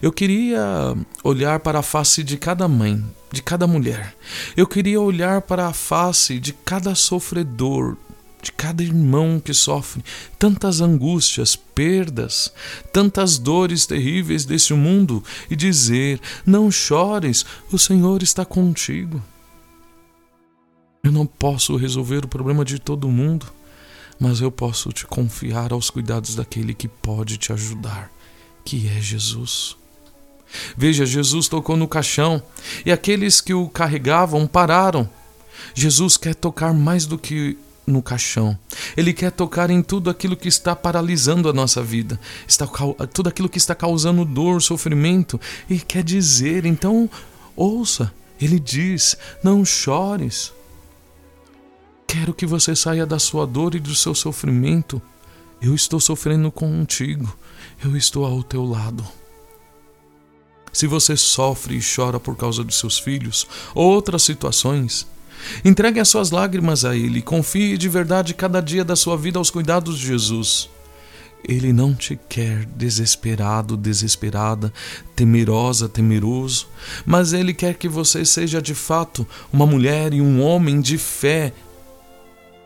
Eu queria olhar para a face de cada mãe, de cada mulher. Eu queria olhar para a face de cada sofredor, de cada irmão que sofre tantas angústias, perdas, tantas dores terríveis desse mundo e dizer: Não chores, o Senhor está contigo. Eu não posso resolver o problema de todo mundo, mas eu posso te confiar aos cuidados daquele que pode te ajudar, que é Jesus. Veja, Jesus tocou no caixão e aqueles que o carregavam pararam. Jesus quer tocar mais do que no caixão. Ele quer tocar em tudo aquilo que está paralisando a nossa vida, está tudo aquilo que está causando dor, sofrimento, e quer dizer, então, ouça, ele diz: "Não chores. Quero que você saia da sua dor e do seu sofrimento. Eu estou sofrendo contigo. Eu estou ao teu lado." Se você sofre e chora por causa dos seus filhos ou outras situações, entregue as suas lágrimas a Ele. Confie de verdade cada dia da sua vida aos cuidados de Jesus. Ele não te quer desesperado, desesperada, temerosa, temeroso, mas Ele quer que você seja de fato uma mulher e um homem de fé.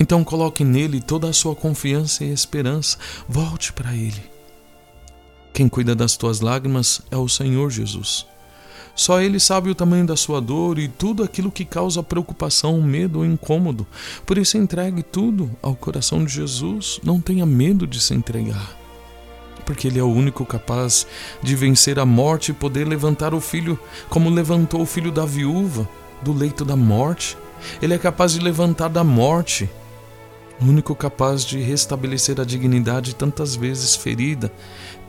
Então coloque nele toda a sua confiança e esperança. Volte para Ele. Quem cuida das tuas lágrimas é o Senhor Jesus. Só Ele sabe o tamanho da sua dor e tudo aquilo que causa preocupação, medo ou incômodo. Por isso, entregue tudo ao coração de Jesus. Não tenha medo de se entregar. Porque Ele é o único capaz de vencer a morte e poder levantar o filho, como levantou o filho da viúva do leito da morte. Ele é capaz de levantar da morte o único capaz de restabelecer a dignidade tantas vezes ferida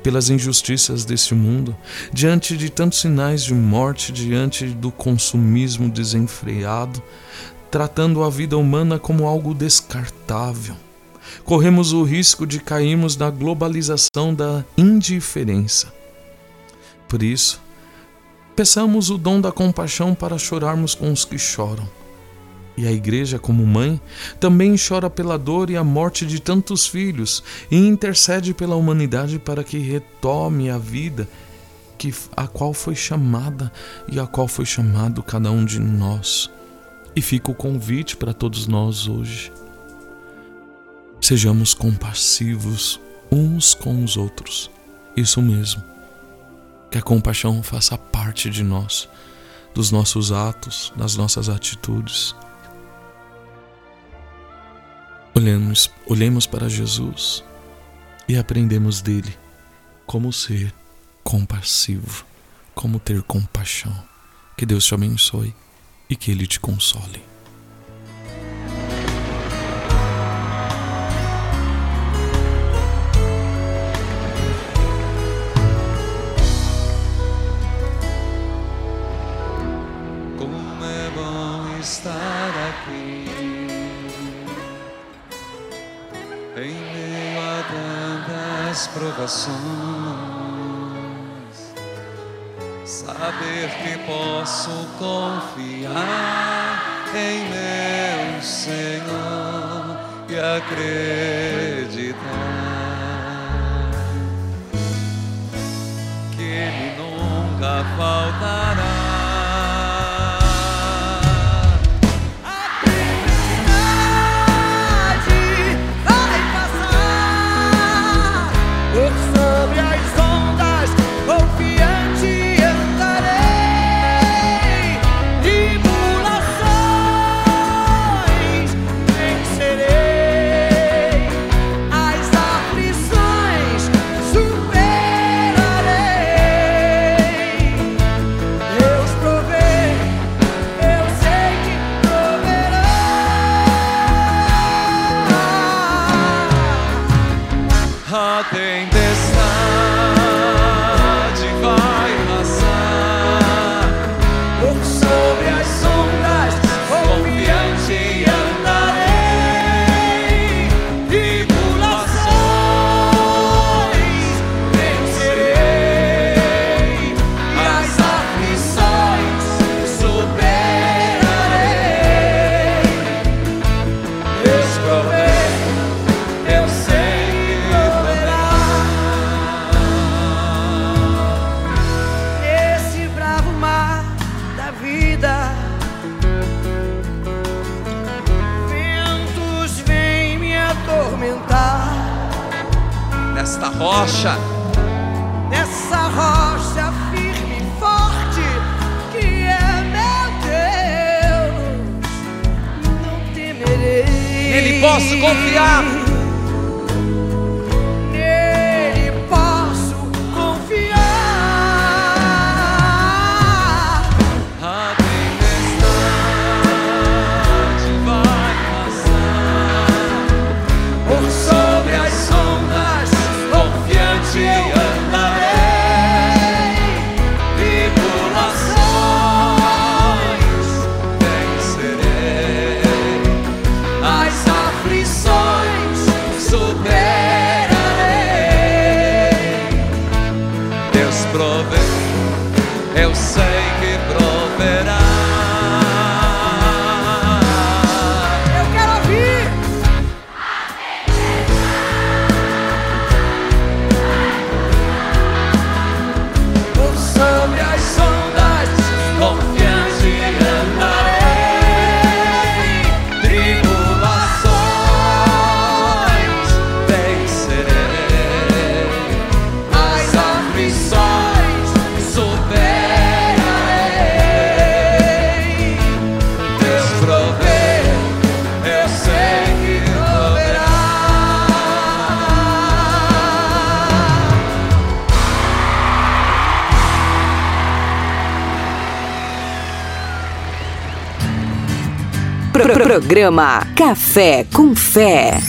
pelas injustiças deste mundo, diante de tantos sinais de morte, diante do consumismo desenfreado, tratando a vida humana como algo descartável. Corremos o risco de cairmos na globalização da indiferença. Por isso, peçamos o dom da compaixão para chorarmos com os que choram e a Igreja, como mãe, também chora pela dor e a morte de tantos filhos e intercede pela humanidade para que retome a vida que, a qual foi chamada e a qual foi chamado cada um de nós. E fica o convite para todos nós hoje. Sejamos compassivos uns com os outros. Isso mesmo. Que a compaixão faça parte de nós, dos nossos atos, das nossas atitudes. Olhemos, olhemos para Jesus e aprendemos dele como ser compassivo, como ter compaixão. Que Deus te abençoe e que Ele te console. Como é bom estar tantas provações, saber que posso confiar em meu Senhor e acreditar que Ele nunca faltará. rocha. Nessa rocha firme e forte que é meu Deus, não temerei. Nele posso confiar. Programa Café com Fé.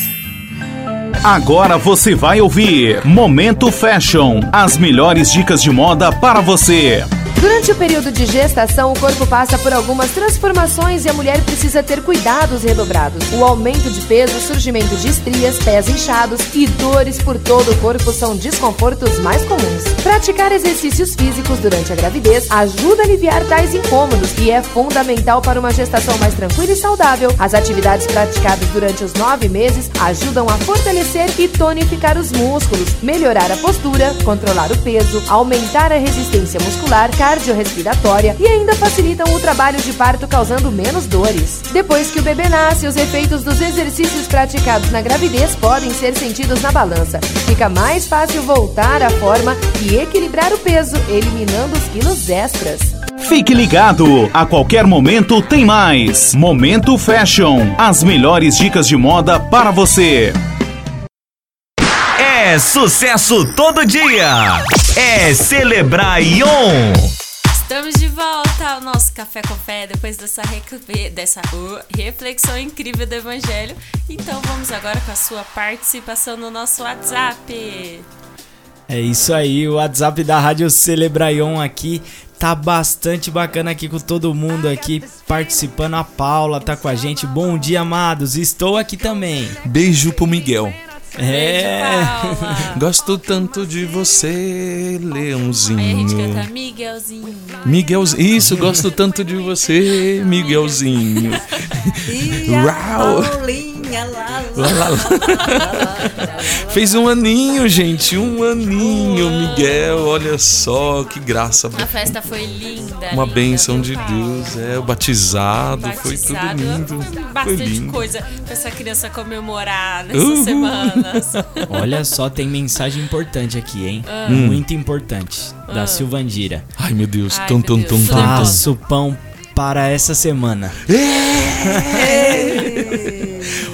Agora você vai ouvir Momento Fashion, as melhores dicas de moda para você. Durante o período de gestação, o corpo passa por algumas transformações e a mulher precisa ter cuidados redobrados. O aumento de peso, surgimento de estrias, pés inchados e dores por todo o corpo são desconfortos mais comuns. Praticar exercícios físicos durante a gravidez ajuda a aliviar tais incômodos e é fundamental para uma gestação mais tranquila e saudável. As atividades praticadas durante os nove meses ajudam a fortalecer e tonificar os músculos, melhorar a postura, controlar o peso, aumentar a resistência muscular, cardiorrespiratória e ainda facilitam o trabalho de parto causando menos dores. Depois que o bebê nasce, os efeitos dos exercícios praticados na gravidez podem ser sentidos na balança. Fica mais fácil voltar à forma e equilibrar o peso, eliminando os quilos extras. Fique ligado, a qualquer momento tem mais. Momento Fashion, as melhores dicas de moda para você. É sucesso todo dia. É Celebraion. Estamos de volta ao nosso Café com Fé depois dessa, dessa uh, reflexão incrível do Evangelho. Então vamos agora com a sua participação no nosso WhatsApp. É isso aí, o WhatsApp da Rádio Celebraion aqui tá bastante bacana aqui com todo mundo aqui participando. A Paula tá com a gente. Bom dia, amados. Estou aqui também. Beijo pro Miguel. É. Gosto tanto de você, leãozinho. Aí a gente canta Miguelzinho. Miguelzinho. Isso, gosto tanto de você, Miguelzinho. Uau. Paulinha lá, Lá, lá, lá. [LAUGHS] Fez um aninho, gente. Um aninho, Miguel. Olha só, que graça. A festa foi linda. Uma linda, bênção de. Deus. É, o batizado, Batizado. foi tudo lindo. Foi Bastante lindo. coisa pra essa criança comemorar nessas Uhul. semanas. [LAUGHS] Olha só, tem mensagem importante aqui, hein? Ah. Hum. Muito importante. Da Ah. Silvandira. Ai, meu Deus. Ai, tum, meu tum, Deus. tum, tum, tum. Faço pão para essa semana.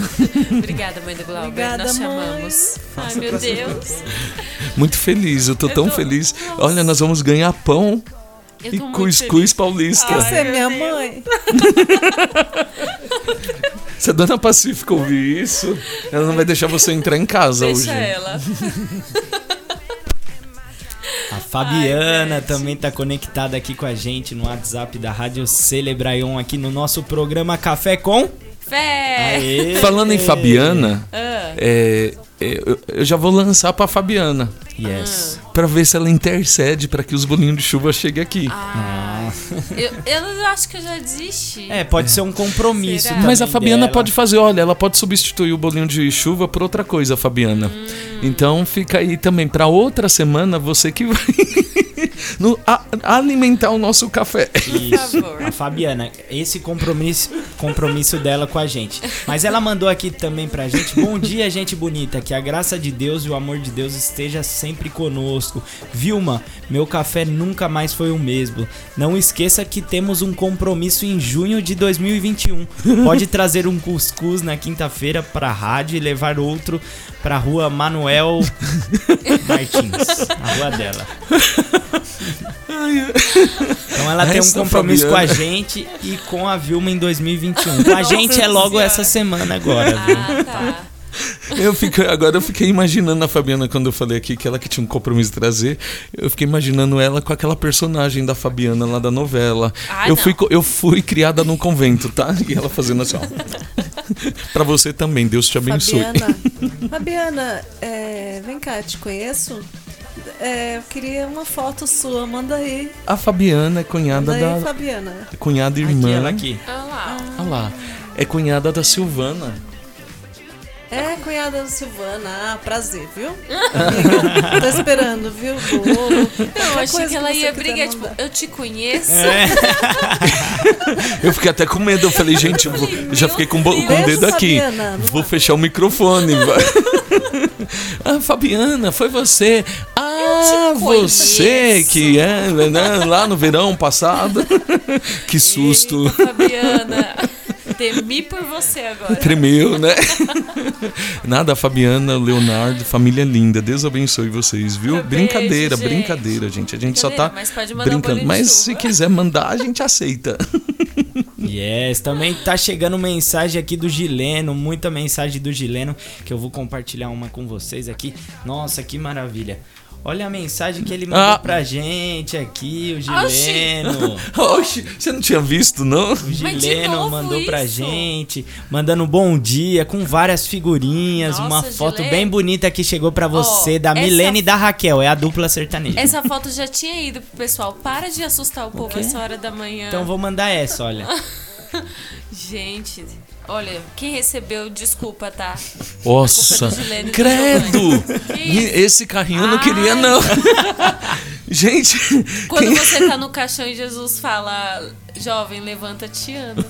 [LAUGHS] Obrigada, mãe do Glauber. Obrigada, Nós chamamos. Ai, meu. Deus. [LAUGHS] Muito feliz, eu tô tão feliz. Olha, nós vamos ganhar pão Eu e cuscuz feliz. paulista. Ai, Você é minha Deus. mãe? [LAUGHS] Se a dona Pacífica ouvir isso, ela não vai deixar você entrar em casa Deixa hoje. ela. A Fabiana também tá conectada aqui com a gente no WhatsApp da Rádio Celebraion aqui no nosso programa Café com Fé. Aê. Falando em Fabiana, Ah. é, é, eu, eu já vou lançar pra Fabiana. Yes. Pra ver se ela intercede pra que os bolinhos de chuva cheguem aqui. Ah. Eu, eu acho que eu já desisti. É, pode ser um compromisso. Mas a Fabiana dela. pode fazer, olha, ela pode substituir o bolinho de chuva por outra coisa, Fabiana. Hum. Então fica aí também pra outra semana você que vai. [LAUGHS] no- a- alimentar o nosso café. Isso, a Fabiana, esse compromisso, compromisso dela com a gente. Mas ela mandou aqui também pra gente: Bom dia, gente bonita. Que a graça de Deus e o amor de Deus esteja sempre conosco. Vilma, meu café nunca mais foi o mesmo. Não esqueça que temos um compromisso em junho de 2021. [LAUGHS] Pode trazer um cuscuz na quinta-feira pra rádio e levar outro pra rua Manuel [LAUGHS] Martins, a rua dela. Então ela tem um compromisso com a gente e com a Vilma em 2021. Com a gente é logo essa semana agora, viu? Ah, tá. Eu fico, agora eu fiquei imaginando a Fabiana quando eu falei aqui que ela que tinha um compromisso de trazer. Eu fiquei imaginando ela com aquela personagem da Fabiana lá da novela. Ah, eu, não. fui, eu fui criada num convento, tá? E ela fazendo assim, ó. [LAUGHS] pra você também, Deus te abençoe. Fabiana, Fabiana é, vem cá, te conheço. É, eu queria uma foto sua, manda aí. A Fabiana é cunhada Manda aí, da. Fabiana. Cunhada e irmã. ela aqui. Olha lá. Olha lá. É cunhada da Silvana. É, cunhada da Silvana. Ah, prazer, viu? Amiga, [LAUGHS] [LAUGHS] tô esperando, viu? Bolo. Eu achei que ela você ia brigar, tipo, eu te conheço. É. [LAUGHS] Eu fiquei até com medo. Eu falei, gente, eu vou- eu já fiquei com, o com dedo aqui. Fabiana. Vou fechar o microfone. ah, Fabiana, foi você. Ah, você que é, né, lá no verão passado. que susto. Fabiana, temi por você agora. Tremeu, né? [LAUGHS] Nada, Fabiana, Leonardo, família linda. Deus abençoe vocês, viu? Beijo, brincadeira, gente. brincadeira, gente. A gente só tá mas um brincando. de Mas se quiser mandar, a gente aceita. [LAUGHS] Yes, também tá chegando mensagem aqui do Gileno, muita mensagem do Gileno, que eu vou compartilhar uma com vocês aqui. Nossa, que maravilha. Olha a mensagem que ele mandou Ah. pra gente aqui, o [LAUGHS] Oxi. Gileno. Oxe, você não tinha visto, não? O Gileno mandou pra isso? gente, mandando um bom dia, com várias figurinhas, Nossa, uma foto Gileno. bem bonita que chegou pra você, da essa- Milene e da Raquel, é a dupla sertaneja. Essa foto já tinha ido pro pessoal. Para de assustar o povo essa hora da manhã. Então vou mandar essa, olha. [LAUGHS] Gente, olha, quem recebeu, desculpa, tá? Nossa, credo! Esse carrinho eu não queria, não. [LAUGHS] Gente, [LAUGHS] Quando quem- você [LAUGHS] tá no caixão e Jesus fala, jovem, levanta-te e anda.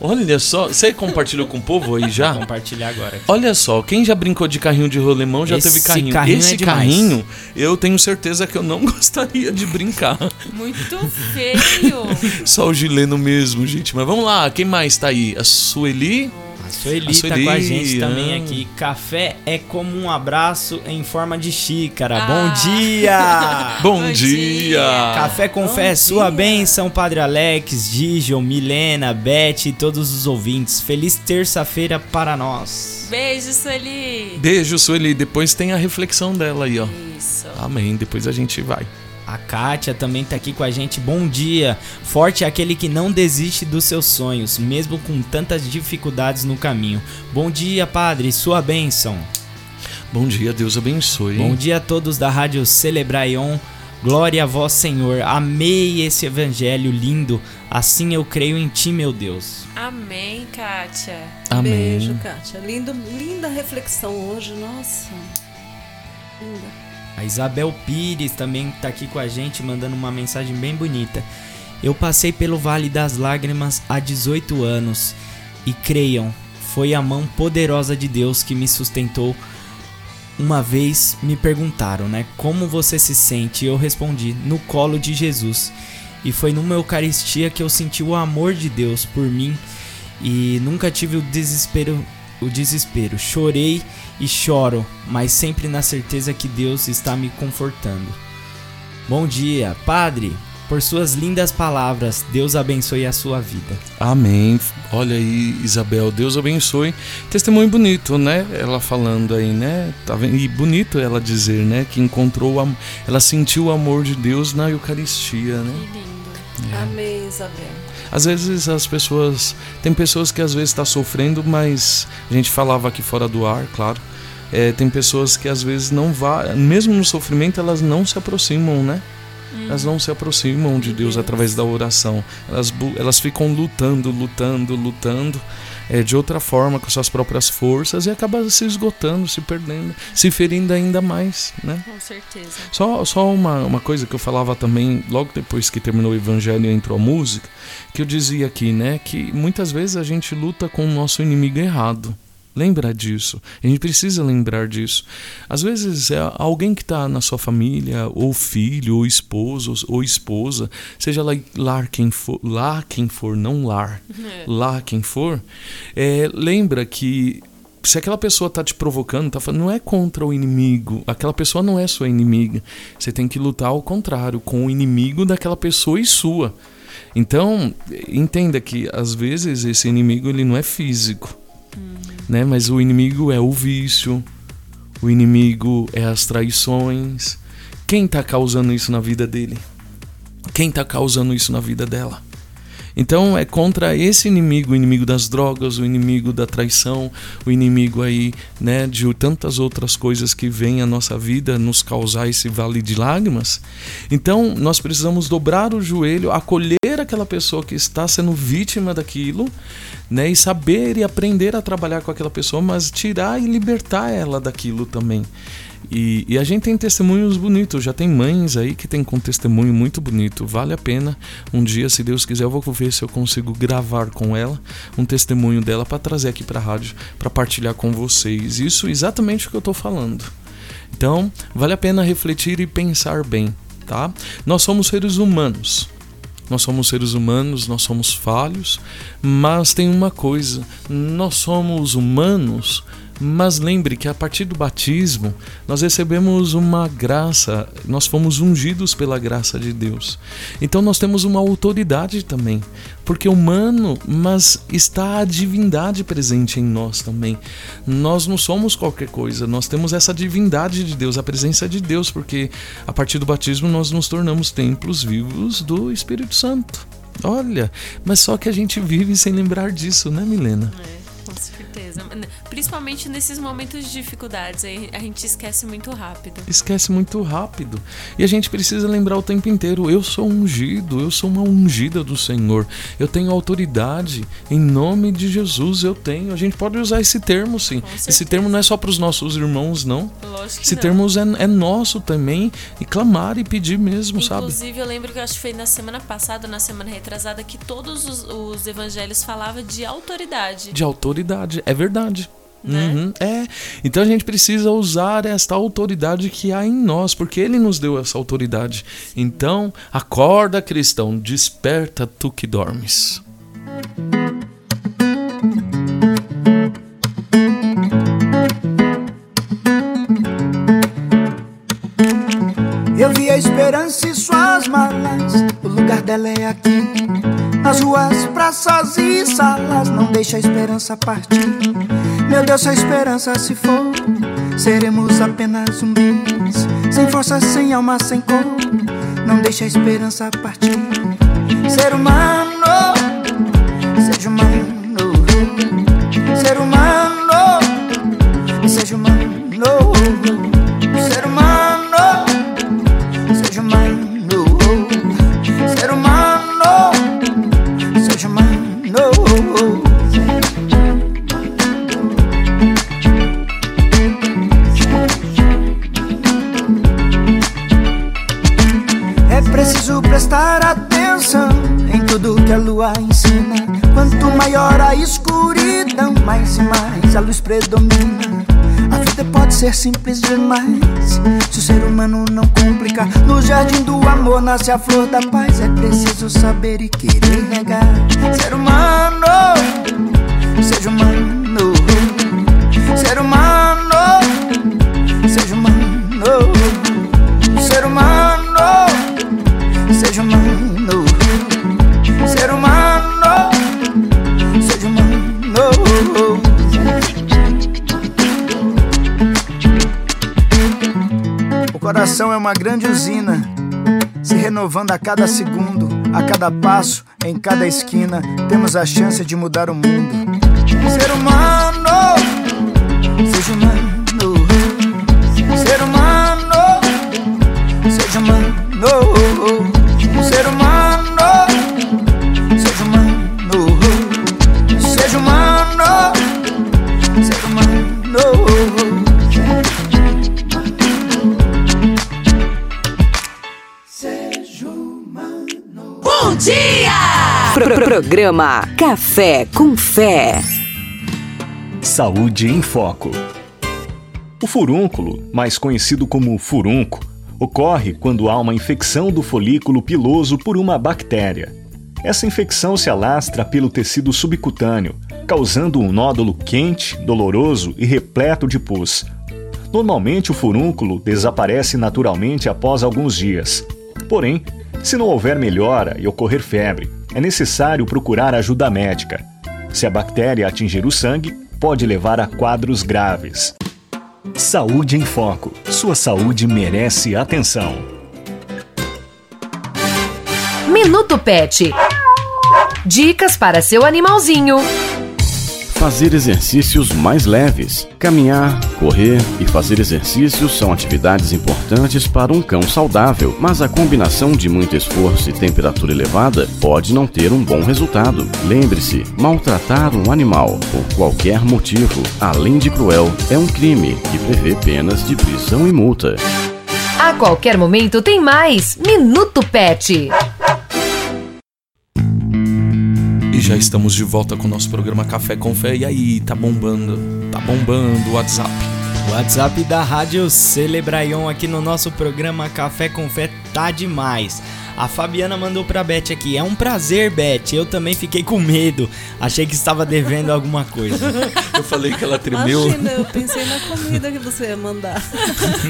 olha só, você compartilhou com o povo aí já? Vou compartilhar agora. aqui. Olha só, quem já brincou de carrinho de rolemão já Esse teve carrinho. carrinho Esse é demais. carrinho, eu tenho certeza que eu não [LAUGHS] gostaria de brincar. Muito feio. Só o Gileno mesmo, gente. Mas vamos lá, quem mais tá aí? A Sueli? A Sueli A tá Sueli, com a gente também ah. aqui. Café é como um abraço em forma de xícara. Ah. Bom dia! [LAUGHS] Bom, Bom dia. dia. Café com fé, sua bênção, Padre Alex, Digel, Milena, Beth e todos os ouvintes. Feliz terça-feira para nós. Beijo, Sueli. Beijo, Sueli. Depois tem a reflexão dela aí, ó. Isso. Amém. Depois a gente vai. A Kátia também tá aqui com a gente. Bom dia. Forte é aquele que não desiste dos seus sonhos, mesmo com tantas dificuldades no caminho. Bom dia, Padre, sua bênção. Bom dia, Deus abençoe. Bom dia a todos da Rádio Celebraion. Glória a vós, Senhor. Amei esse evangelho lindo. Assim eu creio em ti, meu Deus. Amém, Kátia. Amém. Beijo, Kátia. Lindo, linda reflexão hoje, nossa. Linda. A Isabel Pires também tá aqui com a gente, mandando uma mensagem bem bonita. Eu passei pelo Vale das Lágrimas há 18 anos e creiam, foi a mão poderosa de Deus que me sustentou. Uma vez me perguntaram, né, como você se sente? E eu respondi, no colo de Jesus. E foi numa Eucaristia que eu senti o amor de Deus por mim e nunca tive o desespero, o desespero. Chorei e choro, mas sempre na certeza que Deus está me confortando. Bom dia, Padre. Por suas lindas palavras, Deus abençoe a sua vida. Amém. Olha aí, Isabel, Deus abençoe. Testemunho bonito, né? Ela falando aí, né? Tá vendo? E bonito ela dizer, né? Que encontrou, ela sentiu o amor de Deus na Eucaristia, né? Que lindo. É. Amém, Isabel. Às vezes as pessoas. Tem pessoas que às vezes estão sofrendo, mas a gente falava aqui fora do ar, claro. É, tem pessoas que às vezes não vá, mesmo no sofrimento, elas não se aproximam, né? Elas não se aproximam de Deus através da oração. Elas, elas ficam lutando, lutando, lutando é, de outra forma, com suas próprias forças e acaba se esgotando, se perdendo, se ferindo ainda mais, né? Com certeza. Só, só uma, uma coisa que eu falava também, logo depois que terminou o evangelho e entrou a música, que eu dizia aqui, né? Que muitas vezes a gente luta com o nosso inimigo errado. Lembra disso. A gente precisa lembrar disso. Às vezes é alguém que está na sua família, ou filho, ou esposo, ou esposa, seja lá, lá quem for, lá quem for, não lar, É. lá quem for, é, lembra que se aquela pessoa está te provocando, tá falando, não é contra o inimigo. Aquela pessoa não é sua inimiga. Você tem que lutar ao contrário, com o inimigo daquela pessoa e sua. Então, entenda que às vezes esse inimigo ele não é físico, né? Mas o inimigo é o vício, o inimigo é as traições. Quem está causando isso na vida dele? Quem está causando isso na vida dela? Então é contra esse inimigo, o inimigo das drogas, o inimigo da traição, o inimigo aí, né, de tantas outras coisas que vêm à nossa vida nos causar esse vale de lágrimas. Então nós precisamos dobrar o joelho, acolher aquela pessoa que está sendo vítima daquilo, né, e saber e aprender a trabalhar com aquela pessoa, mas tirar e libertar ela daquilo também. E, e a gente tem testemunhos bonitos, já tem mães aí que tem com testemunho muito bonito. Vale a pena. Um dia, se Deus quiser, eu vou ver se eu consigo gravar com ela um testemunho dela para trazer aqui para a rádio para partilhar com vocês. Isso é exatamente o que eu estou falando. Então, vale a pena refletir e pensar bem, tá? Nós somos seres humanos. Nós somos seres humanos, nós somos falhos, mas tem uma coisa: nós somos humanos, mas lembre que a partir do batismo nós recebemos uma graça, nós fomos ungidos pela graça de Deus. Então nós temos uma autoridade também, porque humano, mas está a divindade presente em nós também. Nós não somos qualquer coisa, nós temos essa divindade de Deus, a presença de Deus, porque a partir do batismo nós nos tornamos templos vivos do Espírito Santo. Olha, mas só que a gente vive sem lembrar disso, né, Milena? Com certeza. Principalmente nesses momentos de dificuldades, a gente esquece muito rápido. Esquece muito rápido. E a gente precisa lembrar o tempo inteiro: eu sou ungido, eu sou uma ungida do Senhor. Eu tenho autoridade em nome de Jesus. Eu tenho. A gente pode usar esse termo, sim. Esse termo não é só para os nossos irmãos, não. Lógico esse não. termo é, é nosso também. E clamar e pedir mesmo, sabe? Inclusive, eu lembro que eu acho que foi na semana passada, na semana retrasada, que todos os, os evangelhos falavam de autoridade. De autoridade, é verdade. Né? Uhum, é. Então a gente precisa usar esta autoridade que há em nós, porque Ele nos deu essa autoridade. Então, acorda, cristão, desperta tu que dormes. Eu vi a esperança e suas malas. O lugar dela é aqui. Nas ruas, praças e salas. Não deixa a esperança partir. Meu Deus, a esperança se for, seremos apenas zumbis. Sem força, sem alma, sem cor. Não deixa a esperança partir. Ser humano, seja humano. Ser humano, simples demais. Se o ser humano não complicar No jardim do amor nasce a flor da paz. É preciso saber e querer negar grande usina, se renovando a cada segundo, a cada passo, em cada esquina. Temos a chance de mudar o mundo. Ser humano, seja humano, Programa Café com Fé. Saúde em Foco. O furúnculo, mais conhecido como furúnculo, ocorre quando há uma infecção do folículo piloso por uma bactéria. Essa infecção se alastra pelo tecido subcutâneo, causando um nódulo quente, doloroso e repleto de pus. Normalmente, o furúnculo desaparece naturalmente após alguns dias. Porém, se não houver melhora e ocorrer febre, é necessário procurar ajuda médica. Se a bactéria atingir o sangue, pode levar a quadros graves. Saúde em Foco. Sua saúde merece atenção. Minuto Pet. Dicas para seu animalzinho. Fazer exercícios mais leves. Caminhar, correr e fazer exercícios são atividades importantes para um cão saudável, mas a combinação de muito esforço e temperatura elevada pode não ter um bom resultado. Lembre-se, maltratar um animal por qualquer motivo, além de cruel, é um crime que prevê penas de prisão e multa. A qualquer momento tem mais. Minuto Pet. E já estamos de volta com o nosso programa Café com Fé. E aí, tá bombando? Tá bombando o WhatsApp. WhatsApp da Rádio Celebraion aqui no nosso programa Café com Fé tá demais. A Fabiana mandou pra Beth aqui. É um prazer, Beth. Eu também fiquei com medo. Achei que estava devendo alguma coisa. [LAUGHS] Eu falei que ela tremeu. Imagina, eu pensei na comida que você ia mandar.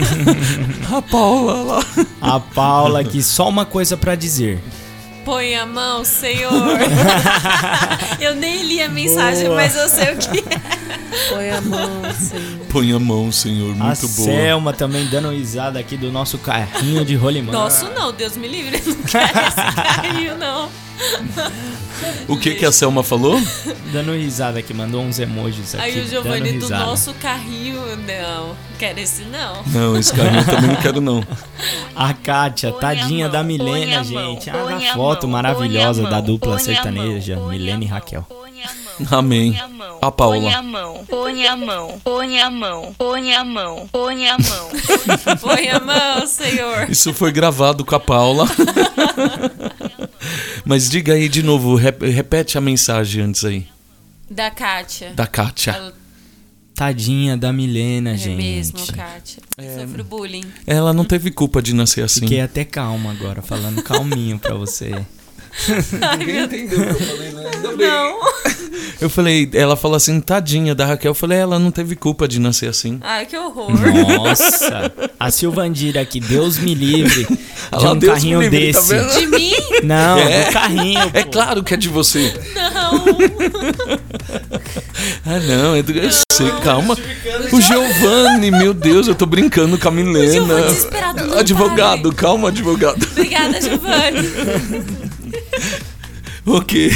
[LAUGHS] A Paula lá. A Paula aqui, só uma coisa pra dizer. Põe a mão, Senhor. [LAUGHS] eu nem li a mensagem, Boa. mas eu sei o que é. Põe a mão, Senhor. Põe a mão, Senhor. a Muito boa. Selma também dando risada aqui do nosso carrinho de rolimã. Nosso não, Deus me livre. Eu não quero esse [LAUGHS] carrinho, não. O que que a Selma falou? Dando risada aqui, mandou uns emojis aqui. Aí o Giovanni dando do nosso carrinho, não. Quero esse não. Não, esse carrinho eu também não quero, não. A Kátia, tadinha da Milena, gente. Ah, a foto maravilhosa da dupla sertaneja, Milena e Raquel. Amém. A Põe a Paula. mão, põe a mão, põe a mão, põe a mão, põe a mão. Põe a mão, Senhor. Isso foi gravado com a Paula. Mas diga aí de novo, rep- repete a mensagem antes aí. Da Kátia. Da Kátia. Ela Tadinha da Milena, é gente. mesmo, Kátia. Sofre bullying. Ela não teve culpa de nascer assim. Fiquei até calma agora, falando calminho pra você. [LAUGHS] [LAUGHS] Ninguém entendeu o que eu falei, né? Ainda Não. Eu falei, ela falou assim, tadinha da Raquel. Eu falei, ela não teve culpa de nascer assim. Ai, que horror. Nossa, a Silvandira aqui, Deus me livre [LAUGHS] de lá, um Deus carrinho livre, tá desse. vendo? De mim? Não, É. do carrinho. É claro que é de você. Não. [LAUGHS] Ah, não, é do... eu calma. O Giovanni, meu Deus, eu tô brincando com a Milena. Advogado, calma, advogado. Obrigada, Giovanni. [LAUGHS] Ok.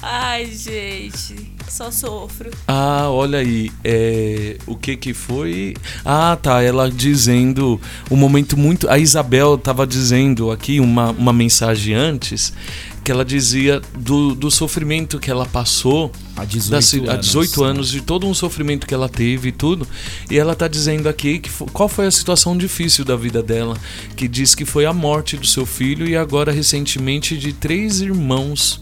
Ai, gente. Só sofro. Ah, olha aí, é, o que que foi? Ah, tá, ela dizendo um momento muito... A Isabel tava dizendo aqui uma, uma mensagem antes, que ela dizia do, do sofrimento que ela passou Há 18 da ci- há anos. 18 anos, de todo um sofrimento que ela teve e tudo. E ela tá dizendo aqui que qual foi a situação difícil da vida dela, que diz que foi a morte do seu filho e agora recentemente de três irmãos.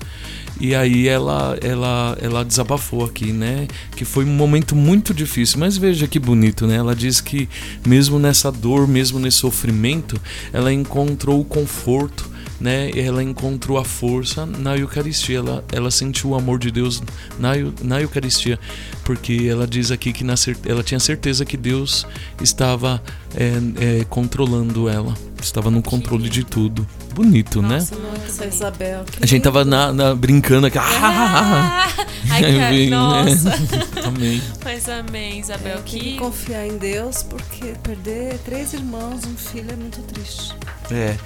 E aí ela ela ela desabafou aqui, né? Que foi um momento muito difícil, mas veja que bonito, né? Ela diz que mesmo nessa dor, mesmo nesse sofrimento, ela encontrou o conforto né? Ela encontrou a força na Eucaristia. Ela, ela sentiu o amor de Deus na, na Eucaristia, porque ela diz aqui que na, ela tinha certeza que Deus estava é, é, controlando ela, estava no controle de tudo. Bonito, né? Nossa, Isabel. que A gente tava na, na- brincando aqui. Ah, [LAUGHS] ai, Aí cara, veio, né? nossa. [LAUGHS] Também. Mas amém, Isabel. Tem que Que confiar em Deus, porque perder três irmãos, um filho é muito triste. É.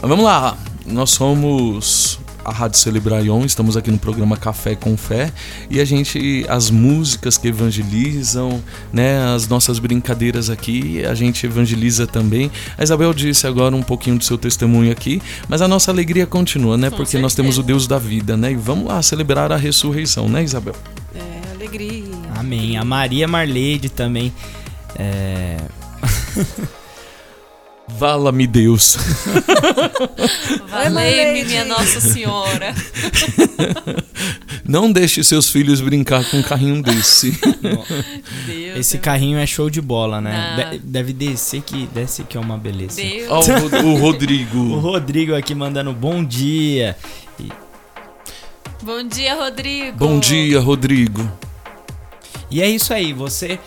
Mas vamos lá. Nós somos a Rádio Celebraion, estamos aqui no programa Café com Fé e a gente, as músicas que evangelizam, né, as nossas brincadeiras aqui, a gente evangeliza também. A Isabel disse agora um pouquinho do seu testemunho aqui, mas a nossa alegria continua, né, Com porque nós temos o Deus da vida, né, e vamos lá celebrar a ressurreição, né, Isabel? É, alegria. Amém. A Maria Marleide também. É... [LAUGHS] Vala-me Deus. [LAUGHS] Valei-me, minha Nossa Senhora. [LAUGHS] Não deixe seus filhos brincar com um carrinho desse. Esse carrinho é show de bola, né? De- deve descer que desce que é uma beleza. Deus. Ó, o o Rodrigo. [LAUGHS] o Rodrigo aqui mandando bom dia. E- Bom dia, Rodrigo. Bom dia, Rodrigo. E é isso aí, você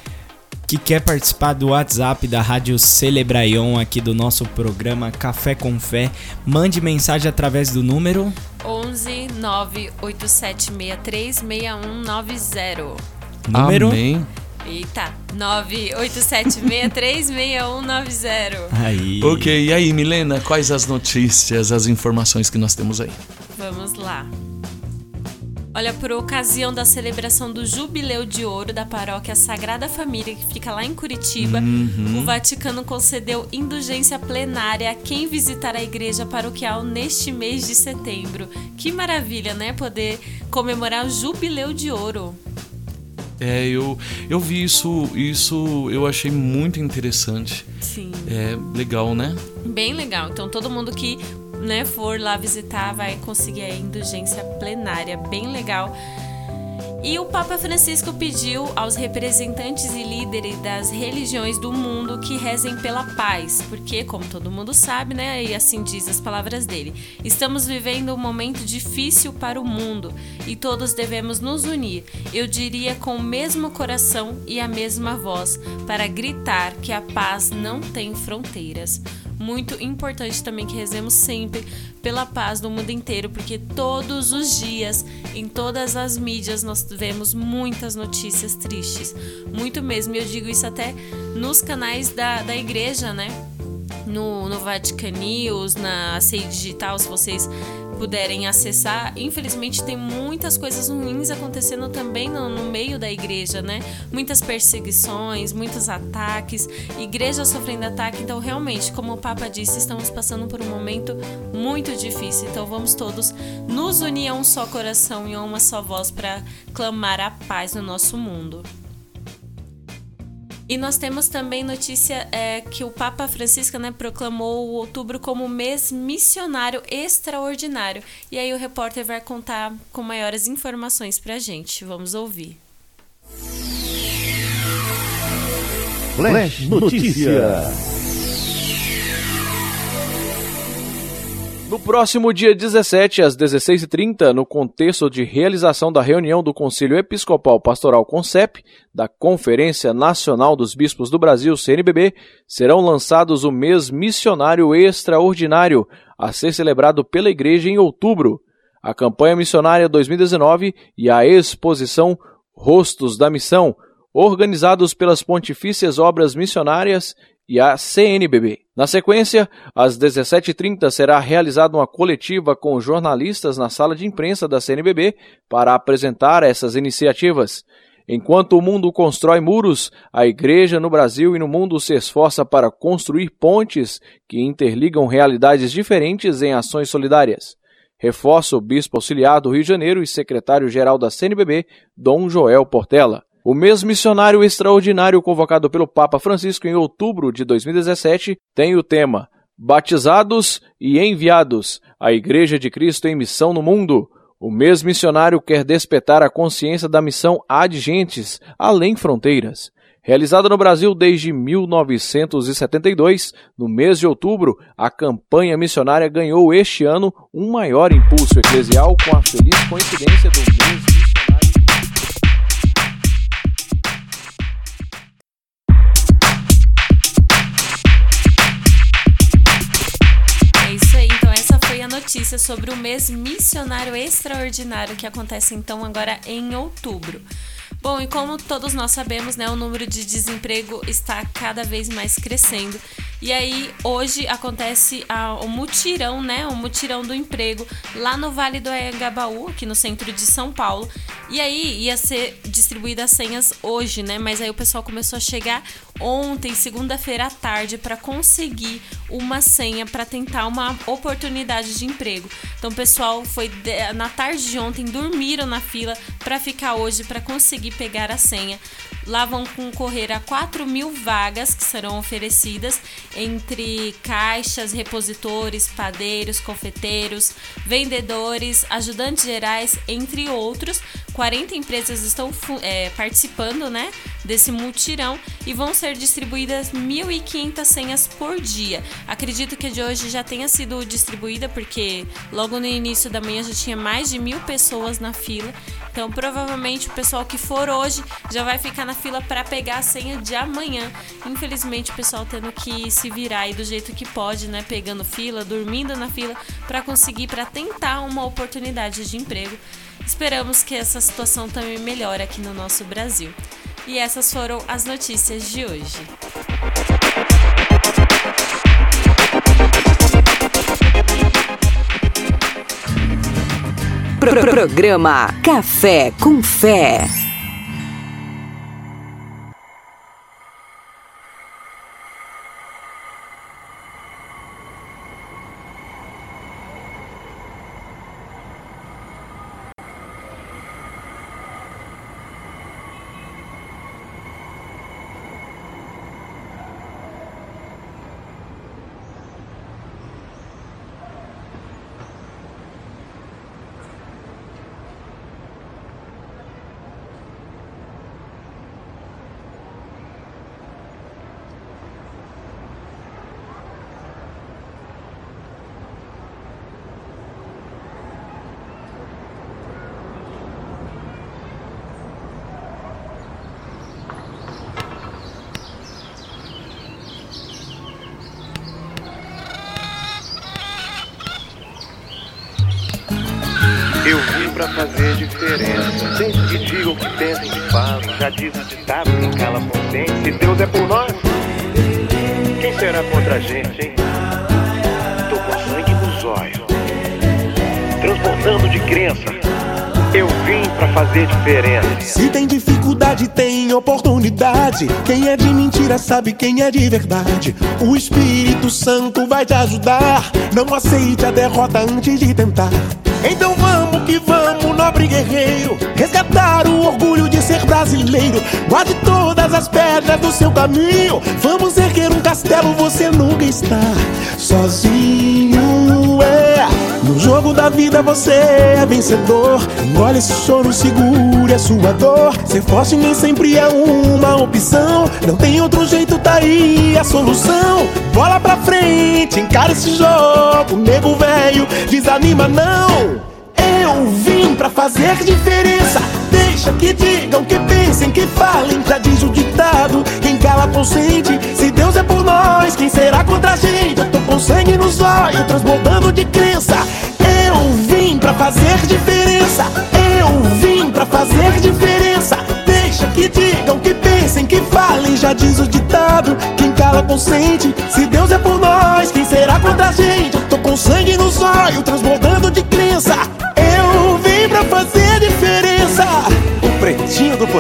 que quer participar do WhatsApp da Rádio Celebraion aqui do nosso programa Café com Fé, mande mensagem através do número 11 98763 6190. número Amém. Eita, 98763 6190. Aí. Ok, e aí, Milena, quais as notícias, as informações que nós temos aí? Vamos lá. Olha, por ocasião da celebração do Jubileu de Ouro da Paróquia Sagrada Família, que fica lá em Curitiba, Uhum. o Vaticano concedeu indulgência plenária a quem visitar a igreja paroquial neste mês de setembro. Que maravilha, né? Poder comemorar o Jubileu de Ouro. É, eu, eu vi isso, isso eu achei muito interessante. Sim. É legal, né? Bem legal. Então todo mundo que né, for lá visitar vai conseguir a indulgência plenária. Bem legal. E o Papa Francisco pediu aos representantes e líderes das religiões do mundo que rezem pela paz, porque, como todo mundo sabe, né, e assim diz as palavras dele, estamos vivendo um momento difícil para o mundo e todos devemos nos unir, eu diria com o mesmo coração e a mesma voz, para gritar que a paz não tem fronteiras. Muito importante também que rezemos sempre pela paz do mundo inteiro, porque todos os dias, em todas as mídias, nós vemos muitas notícias tristes. Muito mesmo. E eu digo isso até nos canais da, da igreja, né? No, no Vatican News, na ACI Digital, se vocês puderem acessar. Infelizmente, tem muitas coisas ruins acontecendo também no, no meio da igreja, né? Muitas perseguições, muitos ataques, igreja sofrendo ataque. Então, realmente, como o Papa disse, estamos passando por um momento muito difícil. Então, vamos todos nos unir a um só coração e a uma só voz para clamar a paz no nosso mundo. E nós temos também notícia é, que o Papa Francisco né, proclamou o outubro como mês missionário extraordinário. E aí o repórter vai contar com maiores informações pra gente. Vamos ouvir. Flash Notícia. No próximo dia 17, às 16h30, no contexto de realização da reunião do Conselho Episcopal Pastoral CONCEP, da Conferência Nacional dos Bispos do Brasil, CNBB, serão lançados o mês missionário extraordinário, a ser celebrado pela Igreja em outubro, a campanha missionária 2019 e a exposição Rostos da Missão, organizados pelas Pontifícias Obras Missionárias e a CNBB. Na sequência, às 17h30 será realizada uma coletiva com jornalistas na sala de imprensa da CNBB para apresentar essas iniciativas. Enquanto o mundo constrói muros, a igreja no Brasil e no mundo se esforça para construir pontes que interligam realidades diferentes em ações solidárias. Reforça o bispo auxiliar do Rio de Janeiro e secretário-geral da CNBB, Dom Joel Portela. O mês missionário extraordinário convocado pelo Papa Francisco em outubro de 2017 tem o tema Batizados e Enviados a Igreja de Cristo em Missão no Mundo. O mês missionário quer despertar a consciência da missão ad gentes, além fronteiras. Realizada no Brasil desde 1972, no mês de outubro, a campanha missionária ganhou este ano um maior impulso eclesial com a feliz coincidência do mês notícia sobre o mês missionário extraordinário que acontece então agora em outubro. Bom, e como todos nós sabemos, né, o número de desemprego está cada vez mais crescendo. E aí, hoje acontece a- o mutirão, né, o mutirão do emprego lá no Vale do Anhangabaú, aqui no centro de São Paulo. E aí ia ser distribuídas as senhas hoje, né, mas aí o pessoal começou a chegar ontem, segunda-feira à tarde, para conseguir uma senha para tentar uma oportunidade de emprego. Então, pessoal foi de- na tarde de ontem dormiram na fila para ficar hoje para conseguir pegar a senha. Lá vão concorrer a 4 mil vagas que serão oferecidas entre caixas, repositores, padeiros, confeiteiros, vendedores, ajudantes gerais, entre outros. 40 empresas estão é, participando né, desse mutirão e vão ser distribuídas 1.500 senhas por dia. Acredito que a de hoje já tenha sido distribuída, porque logo no início da manhã já tinha mais de mil pessoas na fila. Então, provavelmente o pessoal que for hoje já vai ficar na fila para pegar a senha de amanhã. Infelizmente, o pessoal tendo que se virar aí do jeito que pode, né? Pegando fila, dormindo na fila para conseguir, para tentar uma oportunidade de emprego. Esperamos que essa situação também melhore aqui no nosso Brasil. E essas foram as notícias de hoje. Pro- Programa Café com Fé. Fazer diferença. Sempre que digo o que pensam que falo, já diz o ditado, quem cala consciente. Se Deus é por nós, quem será contra a gente, hein? Tô com sangue nos olhos, transbordando de crença. Eu vim pra fazer diferença. Se tem dificuldade, tem oportunidade. Quem é de mentira sabe quem é de verdade. O Espírito Santo vai te ajudar. Não aceite a derrota antes de tentar. Então vamos que vamos, nobre guerreiro. Resgatar o orgulho de ser brasileiro. Guarde todas as pedras do seu caminho. Vamos erguer um castelo, você nunca está sozinho. É. No jogo da vida você é vencedor. Engole esse choro, segure a sua dor. Ser forte nem sempre é uma opção. Não tem outro jeito, tá aí a solução. Bola pra frente, encara esse jogo. Nego velho, desanima não. Pra fazer diferença. Deixa que digam, que pensem, que falem. Já diz o ditado: quem cala consente. Se Deus é por nós, quem será contra a gente? Eu tô com sangue nos olhos, transbordando de crença. Eu vim pra fazer diferença. Eu vim pra fazer diferença. Deixa que digam, que pensem, que falem. Já diz o ditado: quem cala consente. Se Deus é por nós, quem será contra a gente? Eu tô com sangue nos olhos, transbordando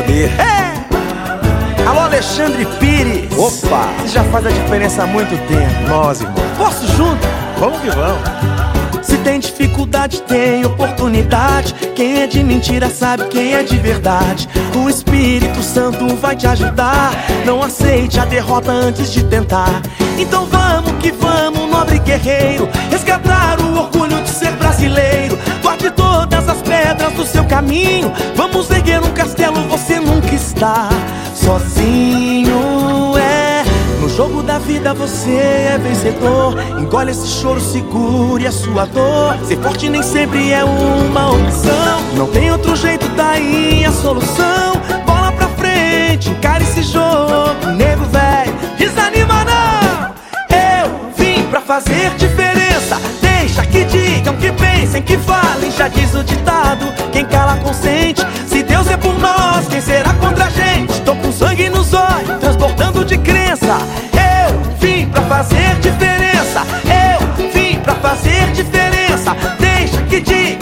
poder. É! Alô, Alexandre Pires. Opa! Já faz a diferença há muito tempo. Nós, irmão. Posso junto? Vamos que vamos. Se tem dificuldade, tem oportunidade. Quem é de mentira sabe quem é de verdade. O Espírito Santo vai te ajudar. Não aceite a derrota antes de tentar. Então vamos que vamos, nobre guerreiro. Resgatar o orgulho de ser brasileiro. Guarde seu caminho. Vamos erguer um castelo, você nunca está sozinho. É. No jogo da vida você é vencedor. Engole esse choro, segure a sua dor. Ser forte nem sempre é uma opção. Não tem outro jeito, daí a solução. Bola pra frente, encare esse jogo. Nego velho, desanima não. Eu vim pra fazer diferença. Deixa que digam, que pensem, que falem. Já diz o ditado: quem cala consente. Se Deus é por nós, quem será contra a gente? Tô com sangue nos olhos, transbordando de crença. Eu vim pra fazer diferença. Eu vim pra fazer diferença. Deixa que digam,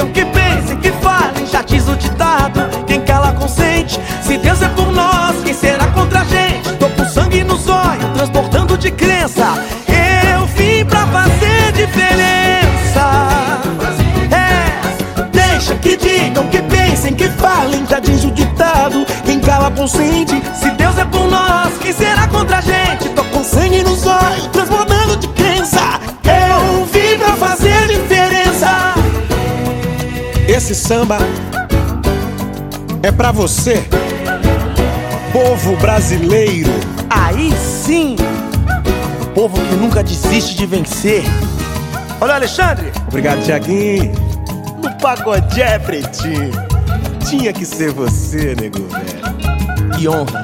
não sente. Se Deus é por nós, quem será contra a gente? Tô com sangue nos olhos, transbordando de crença. Eu vim pra fazer diferença. Esse samba é pra você, povo brasileiro. Aí sim, povo que nunca desiste de vencer. Olha, Alexandre, Obrigado, Tiaguinho. no pagodé, pretinho. Tinha que ser você, nego. Que honra.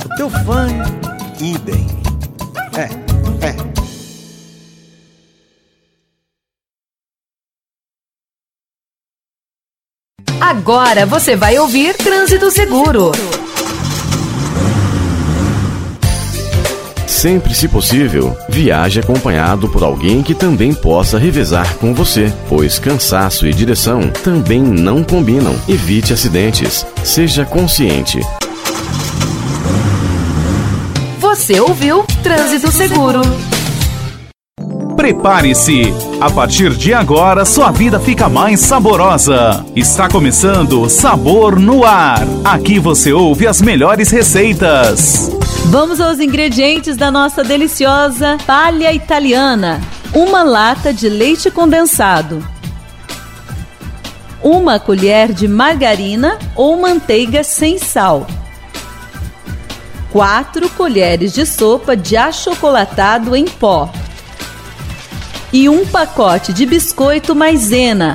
Sou teu fã. Idem. É, é. Agora você vai ouvir Trânsito Seguro. Sempre, se possível, viaje acompanhado por alguém que também possa revezar com você, pois cansaço e direção também não combinam. Evite acidentes. Seja consciente. Você ouviu Trânsito Seguro. Prepare-se! A partir de agora, sua vida fica mais saborosa. Está começando Sabor no Ar. Aqui você ouve as melhores receitas. Vamos aos ingredientes da nossa deliciosa palha italiana. Uma lata de leite condensado. Uma colher de margarina ou manteiga sem sal. 4 colheres de sopa de achocolatado em pó. E um pacote de biscoito maisena.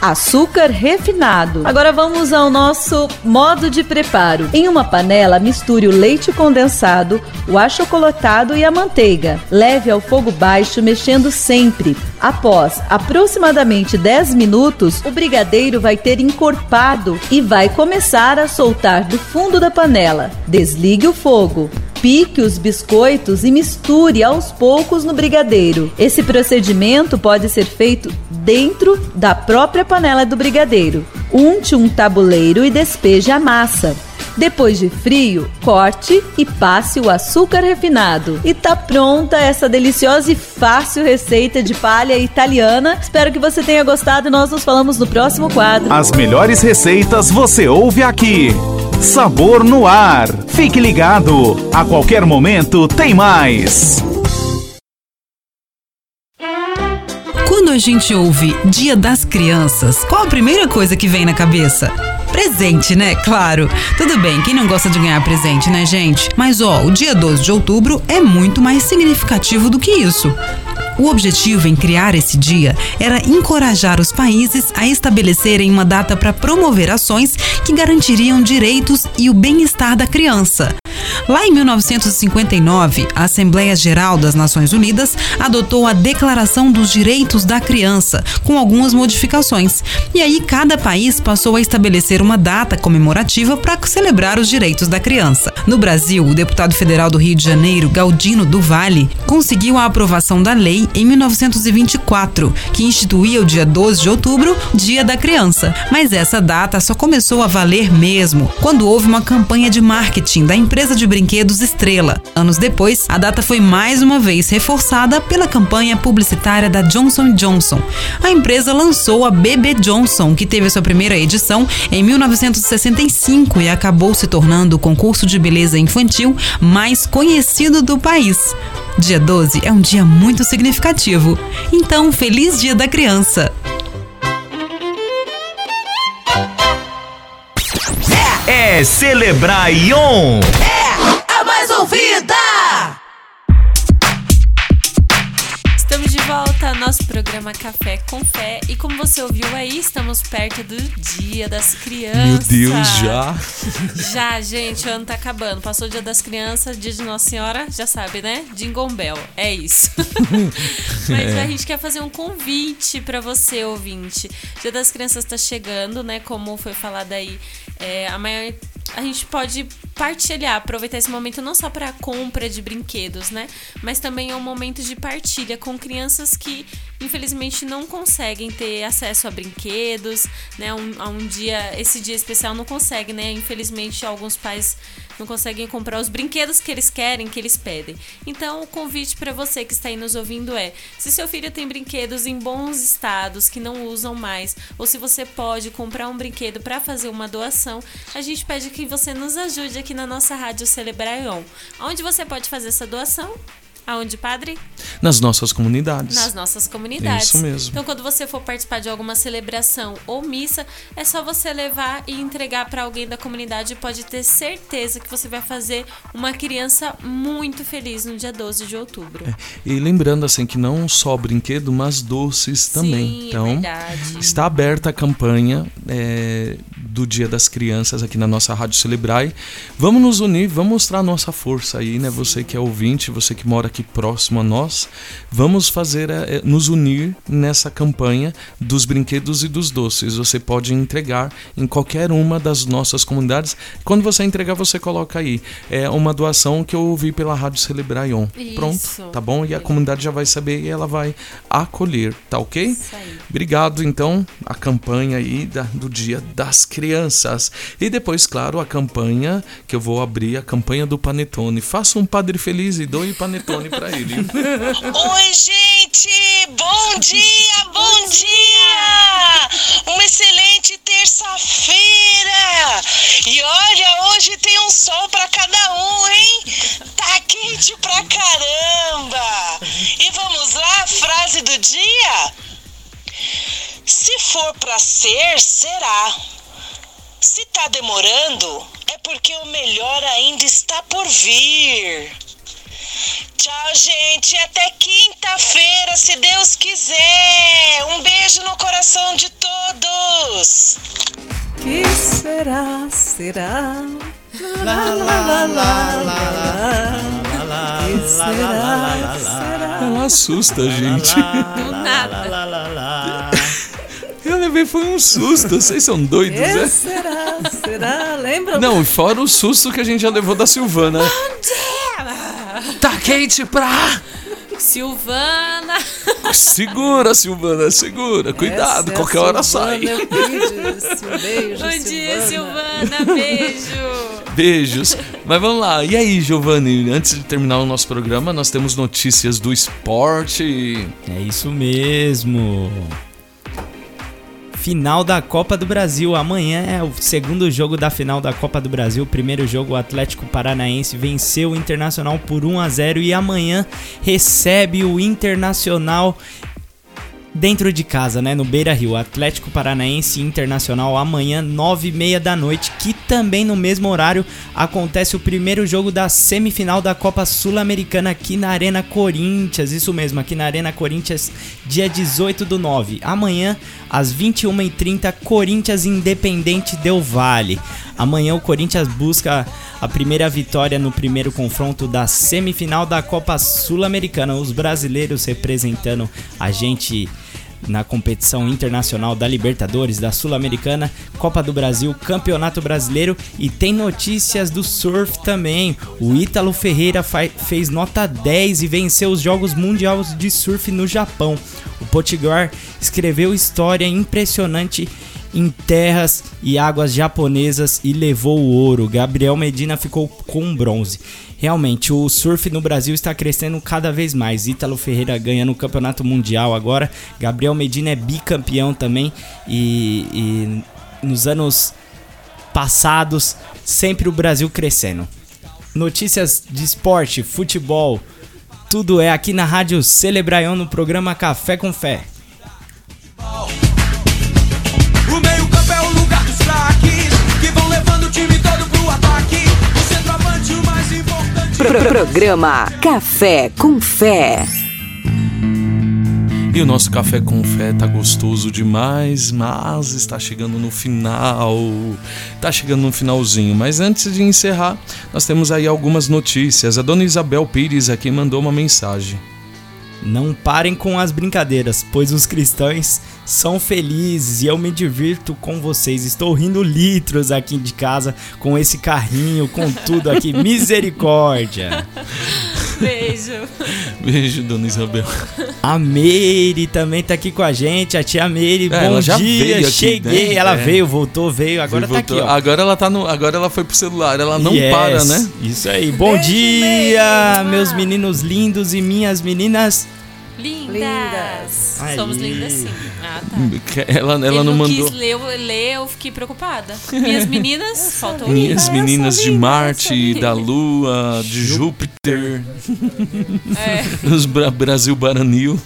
Açúcar refinado. Agora vamos ao nosso modo de preparo. Em uma panela, misture o leite condensado, o achocolatado e a manteiga. Leve ao fogo baixo, mexendo sempre. Após aproximadamente 10 minutos, o brigadeiro vai ter encorpado e vai começar a soltar do fundo da panela. Desligue o fogo. Pique os biscoitos e misture aos poucos no brigadeiro. Esse procedimento pode ser feito dentro da própria panela do brigadeiro. Unte um tabuleiro e despeje a massa. Depois de frio, corte e passe o açúcar refinado. E tá pronta essa deliciosa e fácil receita de palha italiana. Espero que você tenha gostado e nós nos falamos no próximo quadro. As melhores receitas você ouve aqui. Sabor no Ar. Fique ligado. A qualquer momento tem mais. Quando a gente ouve Dia das Crianças, qual a primeira coisa que vem na cabeça? Presente, né? Claro. Tudo bem, quem não gosta de ganhar presente, né, gente? Mas ó, o dia 12 de outubro é muito mais significativo do que isso. O objetivo em criar esse dia era encorajar os países a estabelecerem uma data para promover ações que garantiriam direitos e o bem-estar da criança. Lá em 1959, a Assembleia Geral das Nações Unidas adotou a Declaração dos Direitos da Criança, com algumas modificações. E aí, cada país passou a estabelecer uma data comemorativa para celebrar os direitos da criança. No Brasil, o deputado federal do Rio de Janeiro, Galdino do Vale, conseguiu a aprovação da lei em 1924, que instituía o dia 12 de outubro, Dia da Criança. Mas essa data só começou a valer mesmo quando houve uma campanha de marketing da empresa de brinquedos Estrela. Anos depois, a data foi mais uma vez reforçada pela campanha publicitária da Johnson Johnson. A empresa lançou a BB Johnson, que teve sua primeira edição em 1965 e acabou se tornando o concurso de beleza infantil mais conhecido do país. Dia 12 é um dia muito significativo. Então, feliz Dia da Criança! É celebrar Ion. A mais ouvida! Ao nosso programa Café com Fé e como você ouviu aí, estamos perto do Dia das Crianças. Meu Deus, já? [LAUGHS] Já, gente, o ano tá acabando. Passou o Dia das Crianças, Dia de Nossa Senhora, já sabe, né? Jingle Bell, é isso. [LAUGHS] Mas É. a gente quer fazer um convite pra você, ouvinte. Dia das Crianças tá chegando, né? Como foi falado aí, é, a maior a gente pode partilhar, aproveitar esse momento não só para compra de brinquedos, né? Mas também é um momento de partilha com crianças que infelizmente não conseguem ter acesso a brinquedos, né? Um, a um dia, esse dia especial não consegue, né? Infelizmente alguns pais não conseguem comprar os brinquedos que eles querem, que eles pedem. Então, o convite para você que está aí nos ouvindo é: se seu filho tem brinquedos em bons estados que não usam mais, ou se você pode comprar um brinquedo para fazer uma doação, a gente pede que você nos ajude aqui na nossa rádio Celebraion. Onde você pode fazer essa doação? Aonde, padre? Nas nossas comunidades. Nas nossas comunidades. Isso mesmo. Então, quando você for participar de alguma celebração ou missa, é só você levar e entregar para alguém da comunidade. Pode ter certeza que você vai fazer uma criança muito feliz no dia 12 de outubro. É. E lembrando assim que não só brinquedo, mas doces também. Sim, é então, verdade. está aberta a campanha é, do Dia das Crianças aqui na nossa Rádio Celebrai. Vamos nos unir, vamos mostrar a nossa força aí, né? Você que é ouvinte, você que mora aqui próximo a nós, vamos fazer, é, nos unir nessa campanha dos brinquedos e dos doces. Você pode entregar em qualquer uma das nossas comunidades. Quando você entregar, você coloca aí. É uma doação que eu ouvi pela Rádio Celebraion. Isso. Pronto, tá bom? E a comunidade já vai saber e ela vai acolher, tá ok? Obrigado, então, a campanha aí da, do Dia das Crianças. E depois, claro, a campanha que eu vou abrir, a campanha do Panetone. Faça um padre feliz e doe panetone para ele. Oi, gente! Bom dia, bom dia! Uma excelente terça-feira! E olha, hoje tem um sol para cada um, hein? Tá quente pra caramba! E vamos lá, frase do dia? Se for pra ser, será. Se tá demorando, é porque o melhor ainda está por vir. Tchau, gente. Até quinta-feira, se Deus quiser. Um beijo no coração de todos. Que será, será? Lá, lá, lá, lá, lá, lá, Que será, será? Ela assusta a gente. Do nada. Eu levei foi um susto. Vocês são doidos, Que né? será, será? Lembra? Não, fora o susto que a gente já levou da Silvana. Tá quente pra. Silvana. Segura, Silvana, segura. Cuidado, Essa é a qualquer hora Silvana sai. Um beijo, Bom dia, Silvana. Silvana. Beijo. Beijos. Mas vamos lá. E aí, Giovanni, antes de terminar o nosso programa, nós temos notícias do esporte. É isso mesmo. Final da Copa do Brasil. Amanhã é o segundo jogo da final da Copa do Brasil. Primeiro jogo, o Atlético Paranaense venceu o Internacional por 1 a 0 e amanhã recebe o Internacional dentro de casa, né? No Beira Rio. Atlético Paranaense Internacional amanhã, 9 e meia da noite. Que também no mesmo horário acontece o primeiro jogo da semifinal da Copa Sul-Americana aqui na Arena Corinthians. Isso mesmo, aqui na Arena Corinthians, dia 18 do 9. Amanhã, às 21h30, Corinthians Independente Del Vale. Amanhã o Corinthians busca a primeira vitória no primeiro confronto da semifinal da Copa Sul-Americana. Os brasileiros representando a gente na competição internacional da Libertadores, da Sul-Americana, Copa do Brasil, Campeonato Brasileiro e tem notícias do surf também. O Ítalo Ferreira fez nota 10 e venceu os Jogos Mundiais de Surf no Japão. O Potiguar escreveu história impressionante em terras e águas japonesas e levou o ouro. Gabriel Medina ficou com bronze. Realmente, o surf no Brasil está crescendo cada vez mais. Ítalo Ferreira ganha no Campeonato Mundial agora. Gabriel Medina é bicampeão também. E, e nos anos passados, sempre o Brasil crescendo. Notícias de esporte, futebol, tudo é aqui na Rádio Celebraion no programa Café com Fé. O meio-campo é o que vão levando o time todo pro ataque. O centroavante, o mais importante. Pro- Programa Café com Fé. E o nosso café com fé tá gostoso demais, mas está chegando no final. Tá chegando no finalzinho. Mas antes de encerrar, nós temos aí algumas notícias. A dona Isabel Pires aqui mandou uma mensagem. Não parem com as brincadeiras, pois os cristãos são felizes e eu me divirto com vocês. Estou rindo litros aqui de casa com esse carrinho, com tudo aqui. [LAUGHS] Misericórdia. Beijo. Beijo, dona Isabel. A Meire também tá aqui com a gente. A tia Meire, É, bom ela já dia. veio aqui, Cheguei. né? Ela É. veio, voltou, veio. Agora tá Voltou. aqui, ó. Agora ela tá no. Agora ela foi pro celular. Ela não Yes, para, né? Isso aí. Bom dia, meus meninos lindos e minhas meninas. Lindas. Aí. Somos lindas sim. Ah, tá. Que [LAUGHS] Ela, ela Ele não não mandou. quis ler, eu- ler, eu fiquei preocupada. Minhas [LAUGHS] meninas, faltou Minhas meninas de Marte, da Lua, de Júpiter. É. [LAUGHS] Os Bra Brasil Baranil.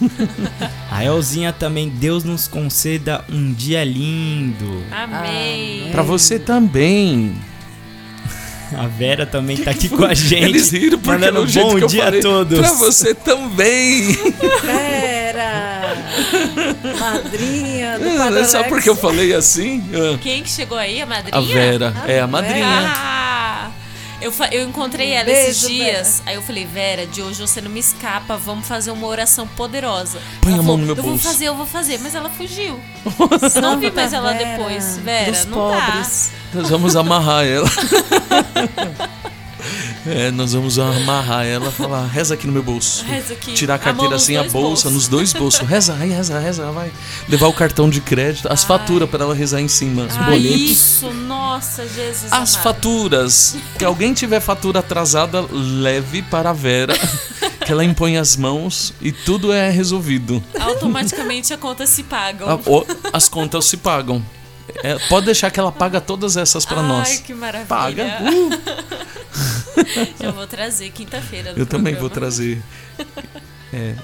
A Elzinha também, Deus nos conceda um dia lindo. Amei. Pra você também. A Vera também tá aqui com a gente. Eles riram porque mandando o jeito bom que eu dia falei, a todos. Pra você também. Vera! [LAUGHS] Madrinha do É, Só Alex. porque eu falei assim. ah. Quem que chegou aí? A madrinha? A Vera. É, a madrinha. Ah, eu, eu encontrei ela Beijo, esses dias. Aí eu falei, Vera, de hoje você não me escapa. Vamos fazer uma oração poderosa. Põe Ela a mão falou, no meu Eu vou bolso." fazer, eu vou fazer. Mas ela fugiu. [LAUGHS] não vi mais ela Vera, depois. Vera, não pobres. Nós vamos amarrar ela. [LAUGHS] É, nós vamos amarrar ela e falar, reza aqui no meu bolso. Reza aqui. Tirar a carteira nos assim, a bolsa, bolsos. nos dois bolsos. Reza, aí, reza, reza, vai. Levar o cartão de crédito, as faturas para ela rezar em cima, os. Ah, boletos. isso, nossa, Jesus. As amado. faturas. Que alguém tiver fatura atrasada, leve para a Vera. Que ela impõe as mãos e tudo é resolvido. Automaticamente a conta se pagam. A- o- As contas se pagam. É, pode deixar que ela paga todas essas para Ai, nós. que maravilha. Paga. [LAUGHS] Uh. [LAUGHS] Já vou trazer quinta-feira. Eu também vou programa. trazer. É,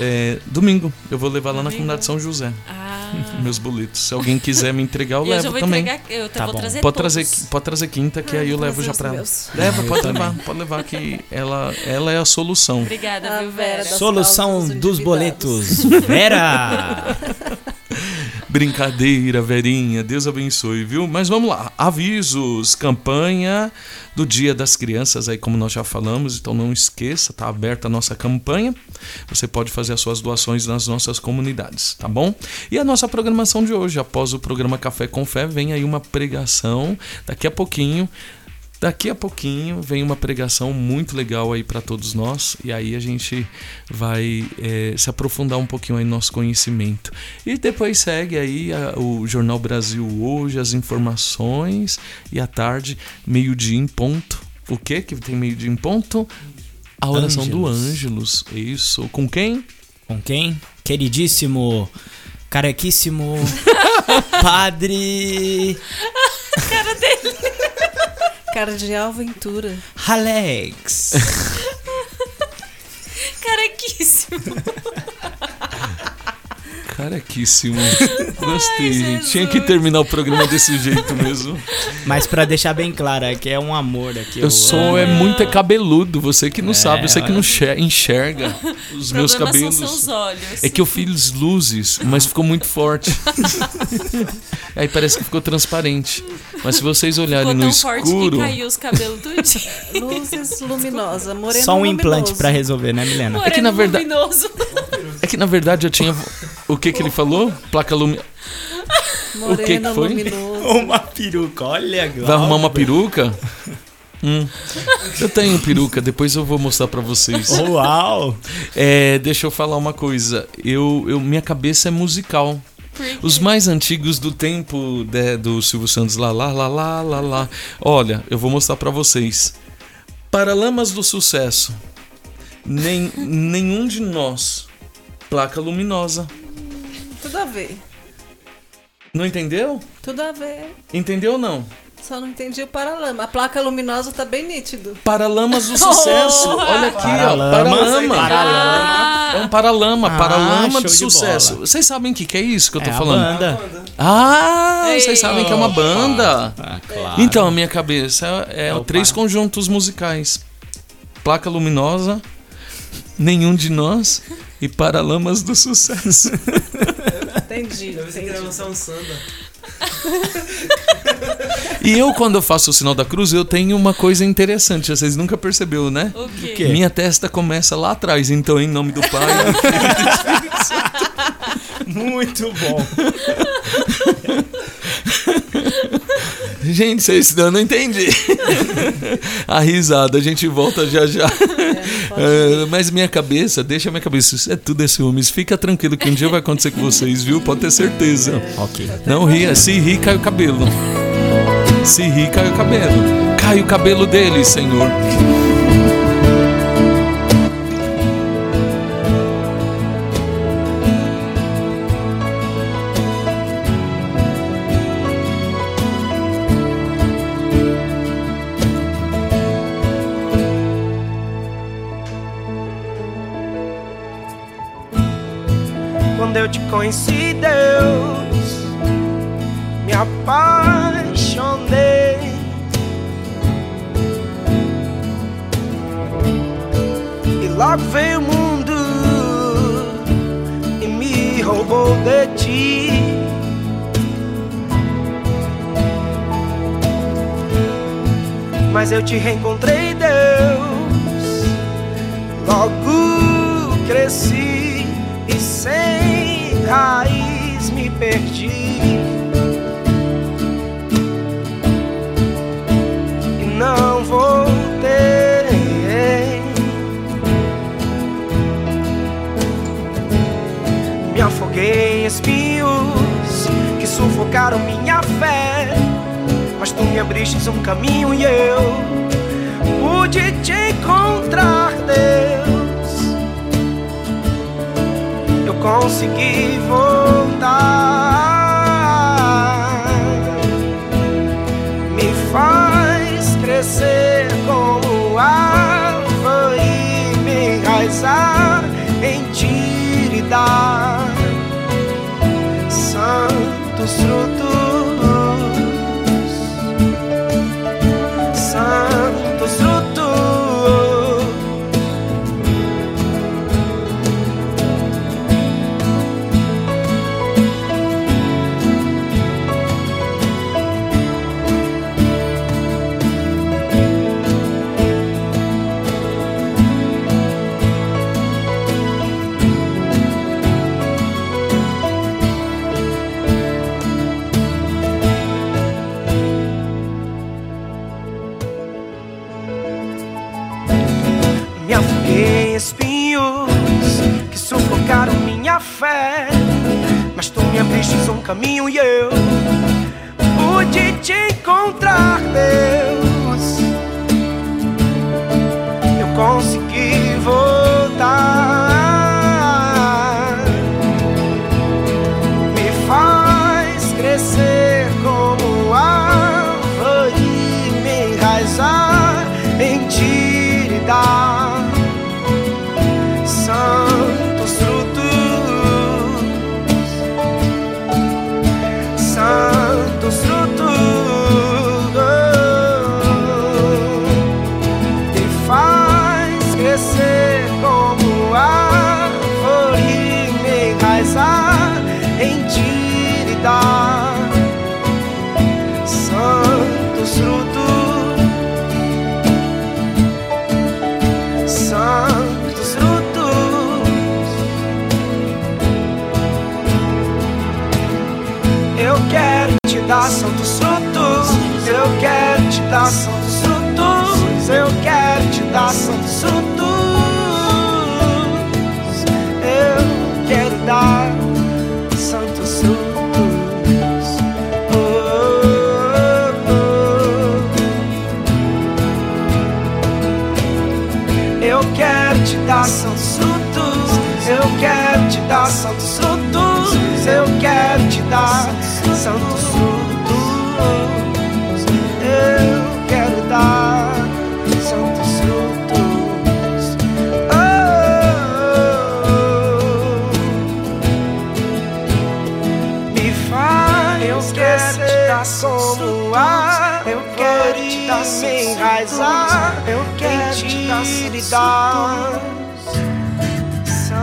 é, domingo, eu vou levar lá na Domingo? comunidade São José. Ah. Meus boletos. Se alguém quiser me entregar, eu [LAUGHS] eu levo também. entregar- eu tá vou bom. trazer pode todos. trazer, pode trazer quinta, que Ah, aí eu levo já pra ela. meus. Leva, Eu pode também. levar, pode levar que ela, ela é a solução. Obrigada, viu, Vera? Solução dos boletos. Vera! [LAUGHS] Brincadeira, Verinha. Deus abençoe, viu? Mas vamos lá. Avisos, campanha do Dia das Crianças aí, como nós já falamos, então não esqueça, tá aberta a nossa campanha. Você pode fazer as suas doações nas nossas comunidades, tá bom? E a nossa programação de hoje, após o programa Café com Fé, vem aí uma pregação daqui a pouquinho. Daqui a pouquinho vem uma pregação muito legal aí para todos nós e aí a gente vai eh, se aprofundar um pouquinho aí no nosso conhecimento. E depois segue aí a- o Jornal Brasil hoje, as informações e à tarde, meio-dia em ponto. O que que tem meio-dia em ponto? A oração do Ângelus. Isso. Com quem? Com quem? Queridíssimo, carequíssimo, [LAUGHS] padre [LAUGHS] cara dele. Cardeal Ventura. Alex. [LAUGHS] Carequíssimo. [LAUGHS] Carequíssimo. [LAUGHS] Gostei, gente. Tinha que terminar o programa desse jeito mesmo. Mas pra deixar bem claro, é que é um amor aqui. Eu sou é muito é cabeludo, você que não É, sabe, você que não enxerga os meus cabelos. são seus olhos. É que eu fiz luzes, mas ficou muito forte. [LAUGHS] Aí parece que ficou transparente. Mas se vocês olharem Ficou no tão forte que escuro, caiu os cabelos do dia. [LAUGHS] Luzes luminosa, moreno Só um luminoso. implante pra resolver, né, Milena? É que na verdade- luminoso. é que na verdade eu tinha o que que ele falou? Placa lumi... O que que foi? luminoso. Uma peruca, olha. Vai arrumar uma peruca? Hum. Eu tenho peruca, depois eu vou mostrar pra vocês. Uau! É, deixa eu falar uma coisa. Eu, eu, minha cabeça é musical. Os mais antigos do tempo né, do Silvio Santos, lá, lá, lá, lá, lá, lá. Olha, eu vou mostrar pra vocês. Paralamas do sucesso. Nem, nenhum de nós. Placa luminosa. Tudo a ver. Não entendeu? Tudo a ver. Entendeu ou não? Só não entendi o paralama. A placa luminosa tá bem nítido. Paralamas do [LAUGHS] sucesso. Olha aqui, ó. Paralama. Paralama. É um paralama, Ah, paralama de sucesso. bola. Vocês sabem o que, que é isso que eu tô É a falando? banda. Ah, Ei. vocês sabem que é uma banda. Ah, claro. Então, a minha cabeça é, É três conjuntos musicais: Placa Luminosa, Nenhum de Nós e Paralamas do Sucesso. [LAUGHS] Entendi. Eu pensei que ia lançar um samba. [LAUGHS] e eu, quando eu faço o sinal da cruz, eu tenho uma coisa interessante. Vocês nunca percebeu, né? O quê? quê? Minha testa começa lá atrás. Então, em nome do Pai. [LAUGHS] Muito bom. [LAUGHS] [LAUGHS] Gente, vocês eu não entendi. [LAUGHS] a risada, a gente volta já já. [LAUGHS] É, mas minha cabeça, deixa minha cabeça, isso é tudo é ciúmes. Fica tranquilo que um dia vai acontecer com vocês, viu? Pode ter certeza. Ok. Não ria, se rir, cai o cabelo. Se rir, cai o cabelo. Cai o cabelo dele, Senhor. Mas eu te reencontrei, Deus. Logo cresci e sem raiz me perdi. E não voltei. Me afoguei em espinhos que sufocaram minha. Mas tu me abriste um caminho e eu pude te encontrar, Deus eu consegui voltar. Me faz crescer como árvore e me enraizar em ti e dar caminho e eu pude te encontrar, Deus.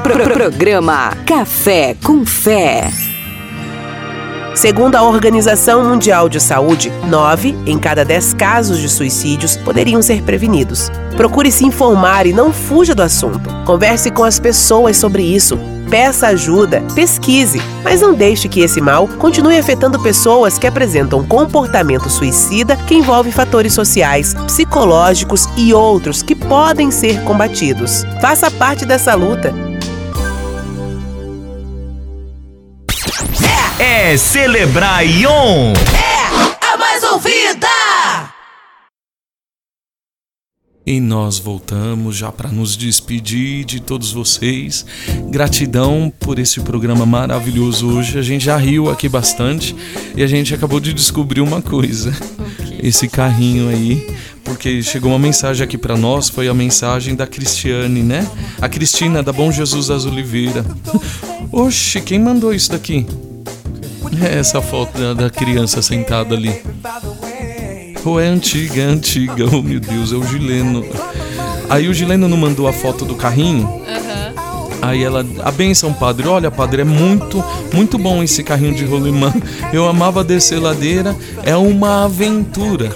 Pro- Programa Café com Fé. Segundo a Organização Mundial de Saúde, 9 em cada 10 casos de suicídios poderiam ser prevenidos. Procure se informar e não fuja do assunto. Converse com as pessoas sobre isso. Peça ajuda, pesquise, mas não deixe que esse mal continue afetando pessoas que apresentam comportamento suicida que envolve fatores sociais, psicológicos e outros que podem ser combatidos. Faça parte dessa luta. É Celebrar Ion. A E nós voltamos já para nos despedir de todos vocês. Gratidão por esse programa maravilhoso hoje. A gente já riu aqui bastante e a gente acabou de descobrir uma coisa. Esse carrinho aí, porque chegou uma mensagem aqui para nós, foi a mensagem da Cristiane, né? A Cristina da Bom Jesus das Oliveira. [LAUGHS] Oxe, quem mandou isso daqui? É essa foto da, da criança sentada ali. Ou é antiga, é antiga. Oh meu Deus, é o Gileno. Aí o Gileno não mandou a foto do carrinho. Aí ela, a benção, padre. Olha, padre, é muito, muito bom esse carrinho de rolimã. Eu amava descer ladeira, é uma aventura.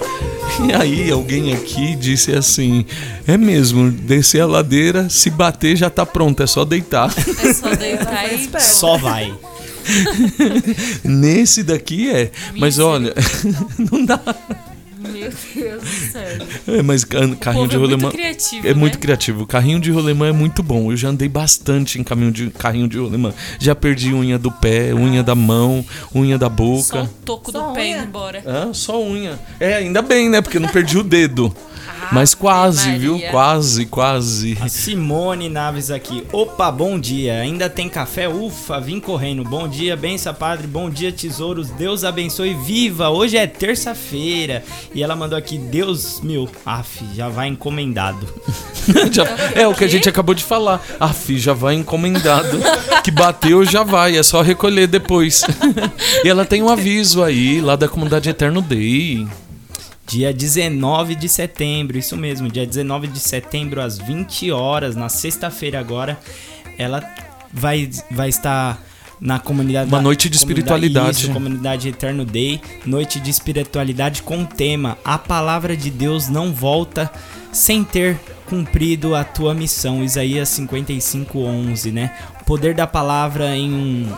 E aí alguém aqui disse assim: é mesmo, descer a ladeira, se bater já tá pronto, é só deitar. É só [LAUGHS] deitar e Só vai. Nesse daqui é. Mas olha, [LAUGHS] não dá. Meu [LAUGHS] Deus do céu. É, mas ca- carrinho povo de é muito rolemã criativo, é né? muito criativo. Carrinho de rolemã é muito bom. Eu já andei bastante em caminho de carrinho de rolemã. Já perdi unha do pé, unha da mão, unha da boca. Toco do pé indo embora. Ah, só unha. É, ainda bem, né? Porque eu não perdi o dedo. [LAUGHS] Mas quase, viu? Maria. Quase, quase. A Simone Naves aqui. Opa, bom dia. Ainda tem café? Ufa, vim correndo. Bom dia, benção, padre. Bom dia, tesouros. Deus abençoe. Viva! Hoje é terça-feira. E ela mandou aqui, Deus meu. Af, já vai encomendado. [LAUGHS] Já- [LAUGHS] é o que a gente acabou de falar. A fi já vai encomendado. Que bateu já vai, é só recolher depois. [LAUGHS] e ela tem um aviso aí, lá da comunidade Eterno Day. Dia 19 de setembro, isso mesmo, dia 19 de setembro às 20 horas, na sexta-feira agora, ela vai, vai estar na comunidade Uma noite de espiritualidade. Isso, comunidade Eterno Day, noite de espiritualidade com o tema A palavra de Deus não volta sem ter cumprido a tua missão, Isaías 55:11, né? O poder da palavra em um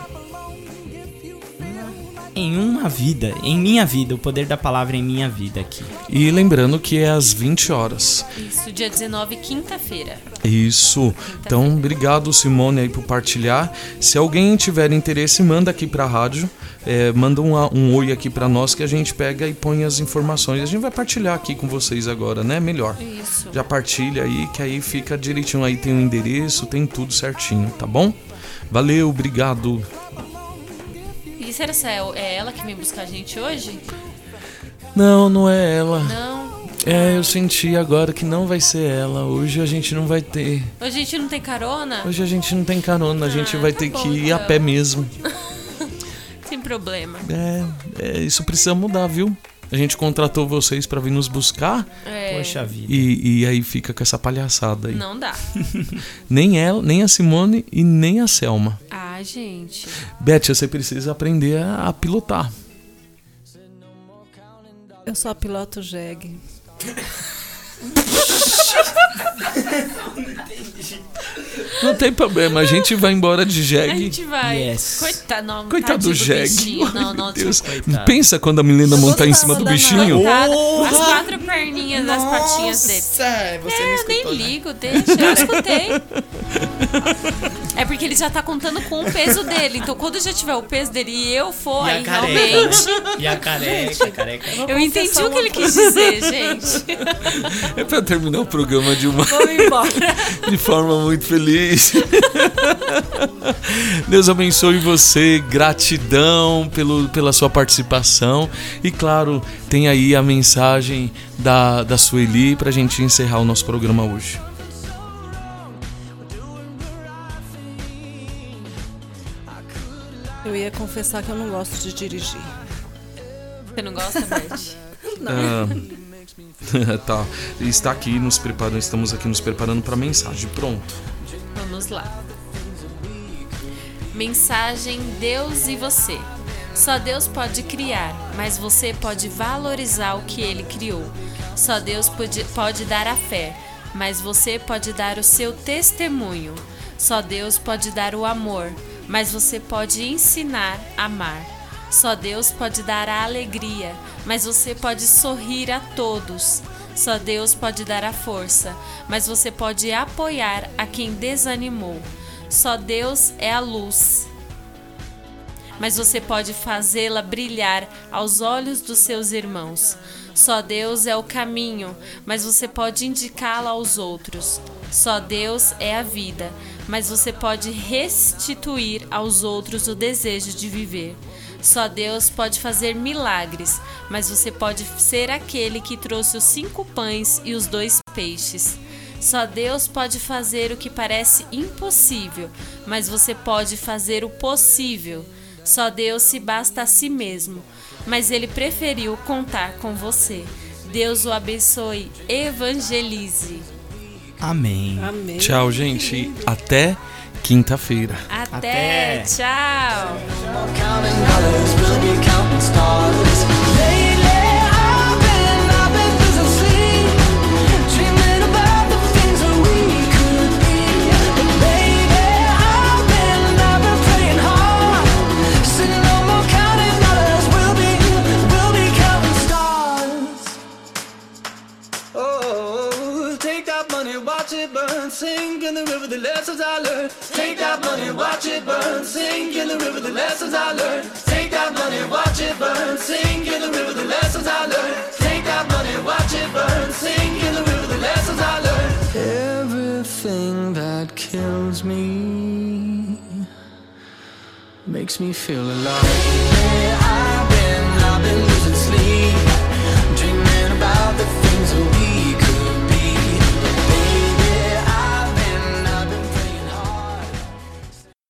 em uma vida, em minha vida, o poder da palavra em minha vida aqui. E lembrando que é às 20 horas. Isso, dia 19, quinta-feira. Isso. Então, obrigado, Simone, aí por partilhar. Se alguém tiver interesse, manda aqui pra rádio. é, manda um, a- um oi aqui pra nós que a gente pega e põe as informações. A gente vai partilhar aqui com vocês agora, né? Melhor. Isso. Já partilha aí, que aí fica direitinho. Aí tem o endereço, tem tudo certinho, tá bom? Valeu, obrigado. E será que é ela que vem buscar a gente hoje? Não, não é ela. Não. É, eu senti agora que não vai ser ela. Hoje a gente não vai ter. Hoje a gente não tem carona? Hoje a gente não tem carona, a gente Ah, vai tá ter bom, que ir a então. pé mesmo. [LAUGHS] Sem problema. É, é, isso precisa mudar, viu? A gente contratou vocês pra vir nos buscar. É. Poxa vida. E, e aí fica com essa palhaçada aí. Não dá. [LAUGHS] Nem ela, nem a Simone e nem a Selma. Ah, gente. Beth, você precisa aprender a, a pilotar. Eu só piloto jegue. Não [LAUGHS] tem problema, a gente vai embora de A jegue. gente vai. Yes. Coitado, não, Coitado do jegue. bichinho. Não, não, Deus. desculpa. Pensa quando a Milena montar em cima do bichinho. Coitado, As quatro perninhas das patinhas dele. você é, não eu nem escutou, né? ligo, deixa. Eu escutei. [LAUGHS] Porque ele já tá contando com o peso dele. Então quando já tiver o peso dele e eu for, E a aí careca. realmente. E a careca, a careca. Eu entendi o que ele quis dizer, gente. É pra terminar o programa de uma. Vamos embora. de forma muito feliz. Deus abençoe você, gratidão pelo, pela sua participação. E claro, tem aí a mensagem da, da Sueli pra gente encerrar o nosso programa hoje. Ia confessar que eu não gosto de dirigir. Você não gosta, Beth? [LAUGHS] Ah, [LAUGHS] tá. Está aqui nos preparando, estamos aqui nos preparando para a mensagem. Pronto. Vamos lá. Mensagem Deus e você. Só Deus pode criar, mas você pode valorizar o que ele criou. Só Deus pode, pode dar a fé, mas você pode dar o seu testemunho. Só Deus pode dar o amor, mas você pode ensinar a amar. Só Deus pode dar a alegria, mas você pode sorrir a todos. Só Deus pode dar a força, mas você pode apoiar a quem desanimou. Só Deus é a luz, mas você pode fazê-la brilhar aos olhos dos seus irmãos. Só Deus é o caminho, mas você pode indicá-la aos outros. Só Deus é a vida, mas você pode restituir aos outros o desejo de viver. Só Deus pode fazer milagres, mas você pode ser aquele que trouxe os cinco pães e os dois peixes. Só Deus pode fazer o que parece impossível, mas você pode fazer o possível. Só Deus se basta a si mesmo, mas ele preferiu contar com você. Deus o abençoe. Evangelize. Amém. Amém. Tchau, gente. Até quinta-feira. Até. Tchau. Oh, Sink in the river, the lessons I learned. Take that money, watch it burn. Sink in the river, the lessons I learned. Take that money, watch it burn. Sink in the river, the lessons I learned. Take that money, watch it burn. Sink in the river, the lessons I learned. Everything that kills me makes me feel alive. Where I've been, I've been losing sleep, dreaming about the.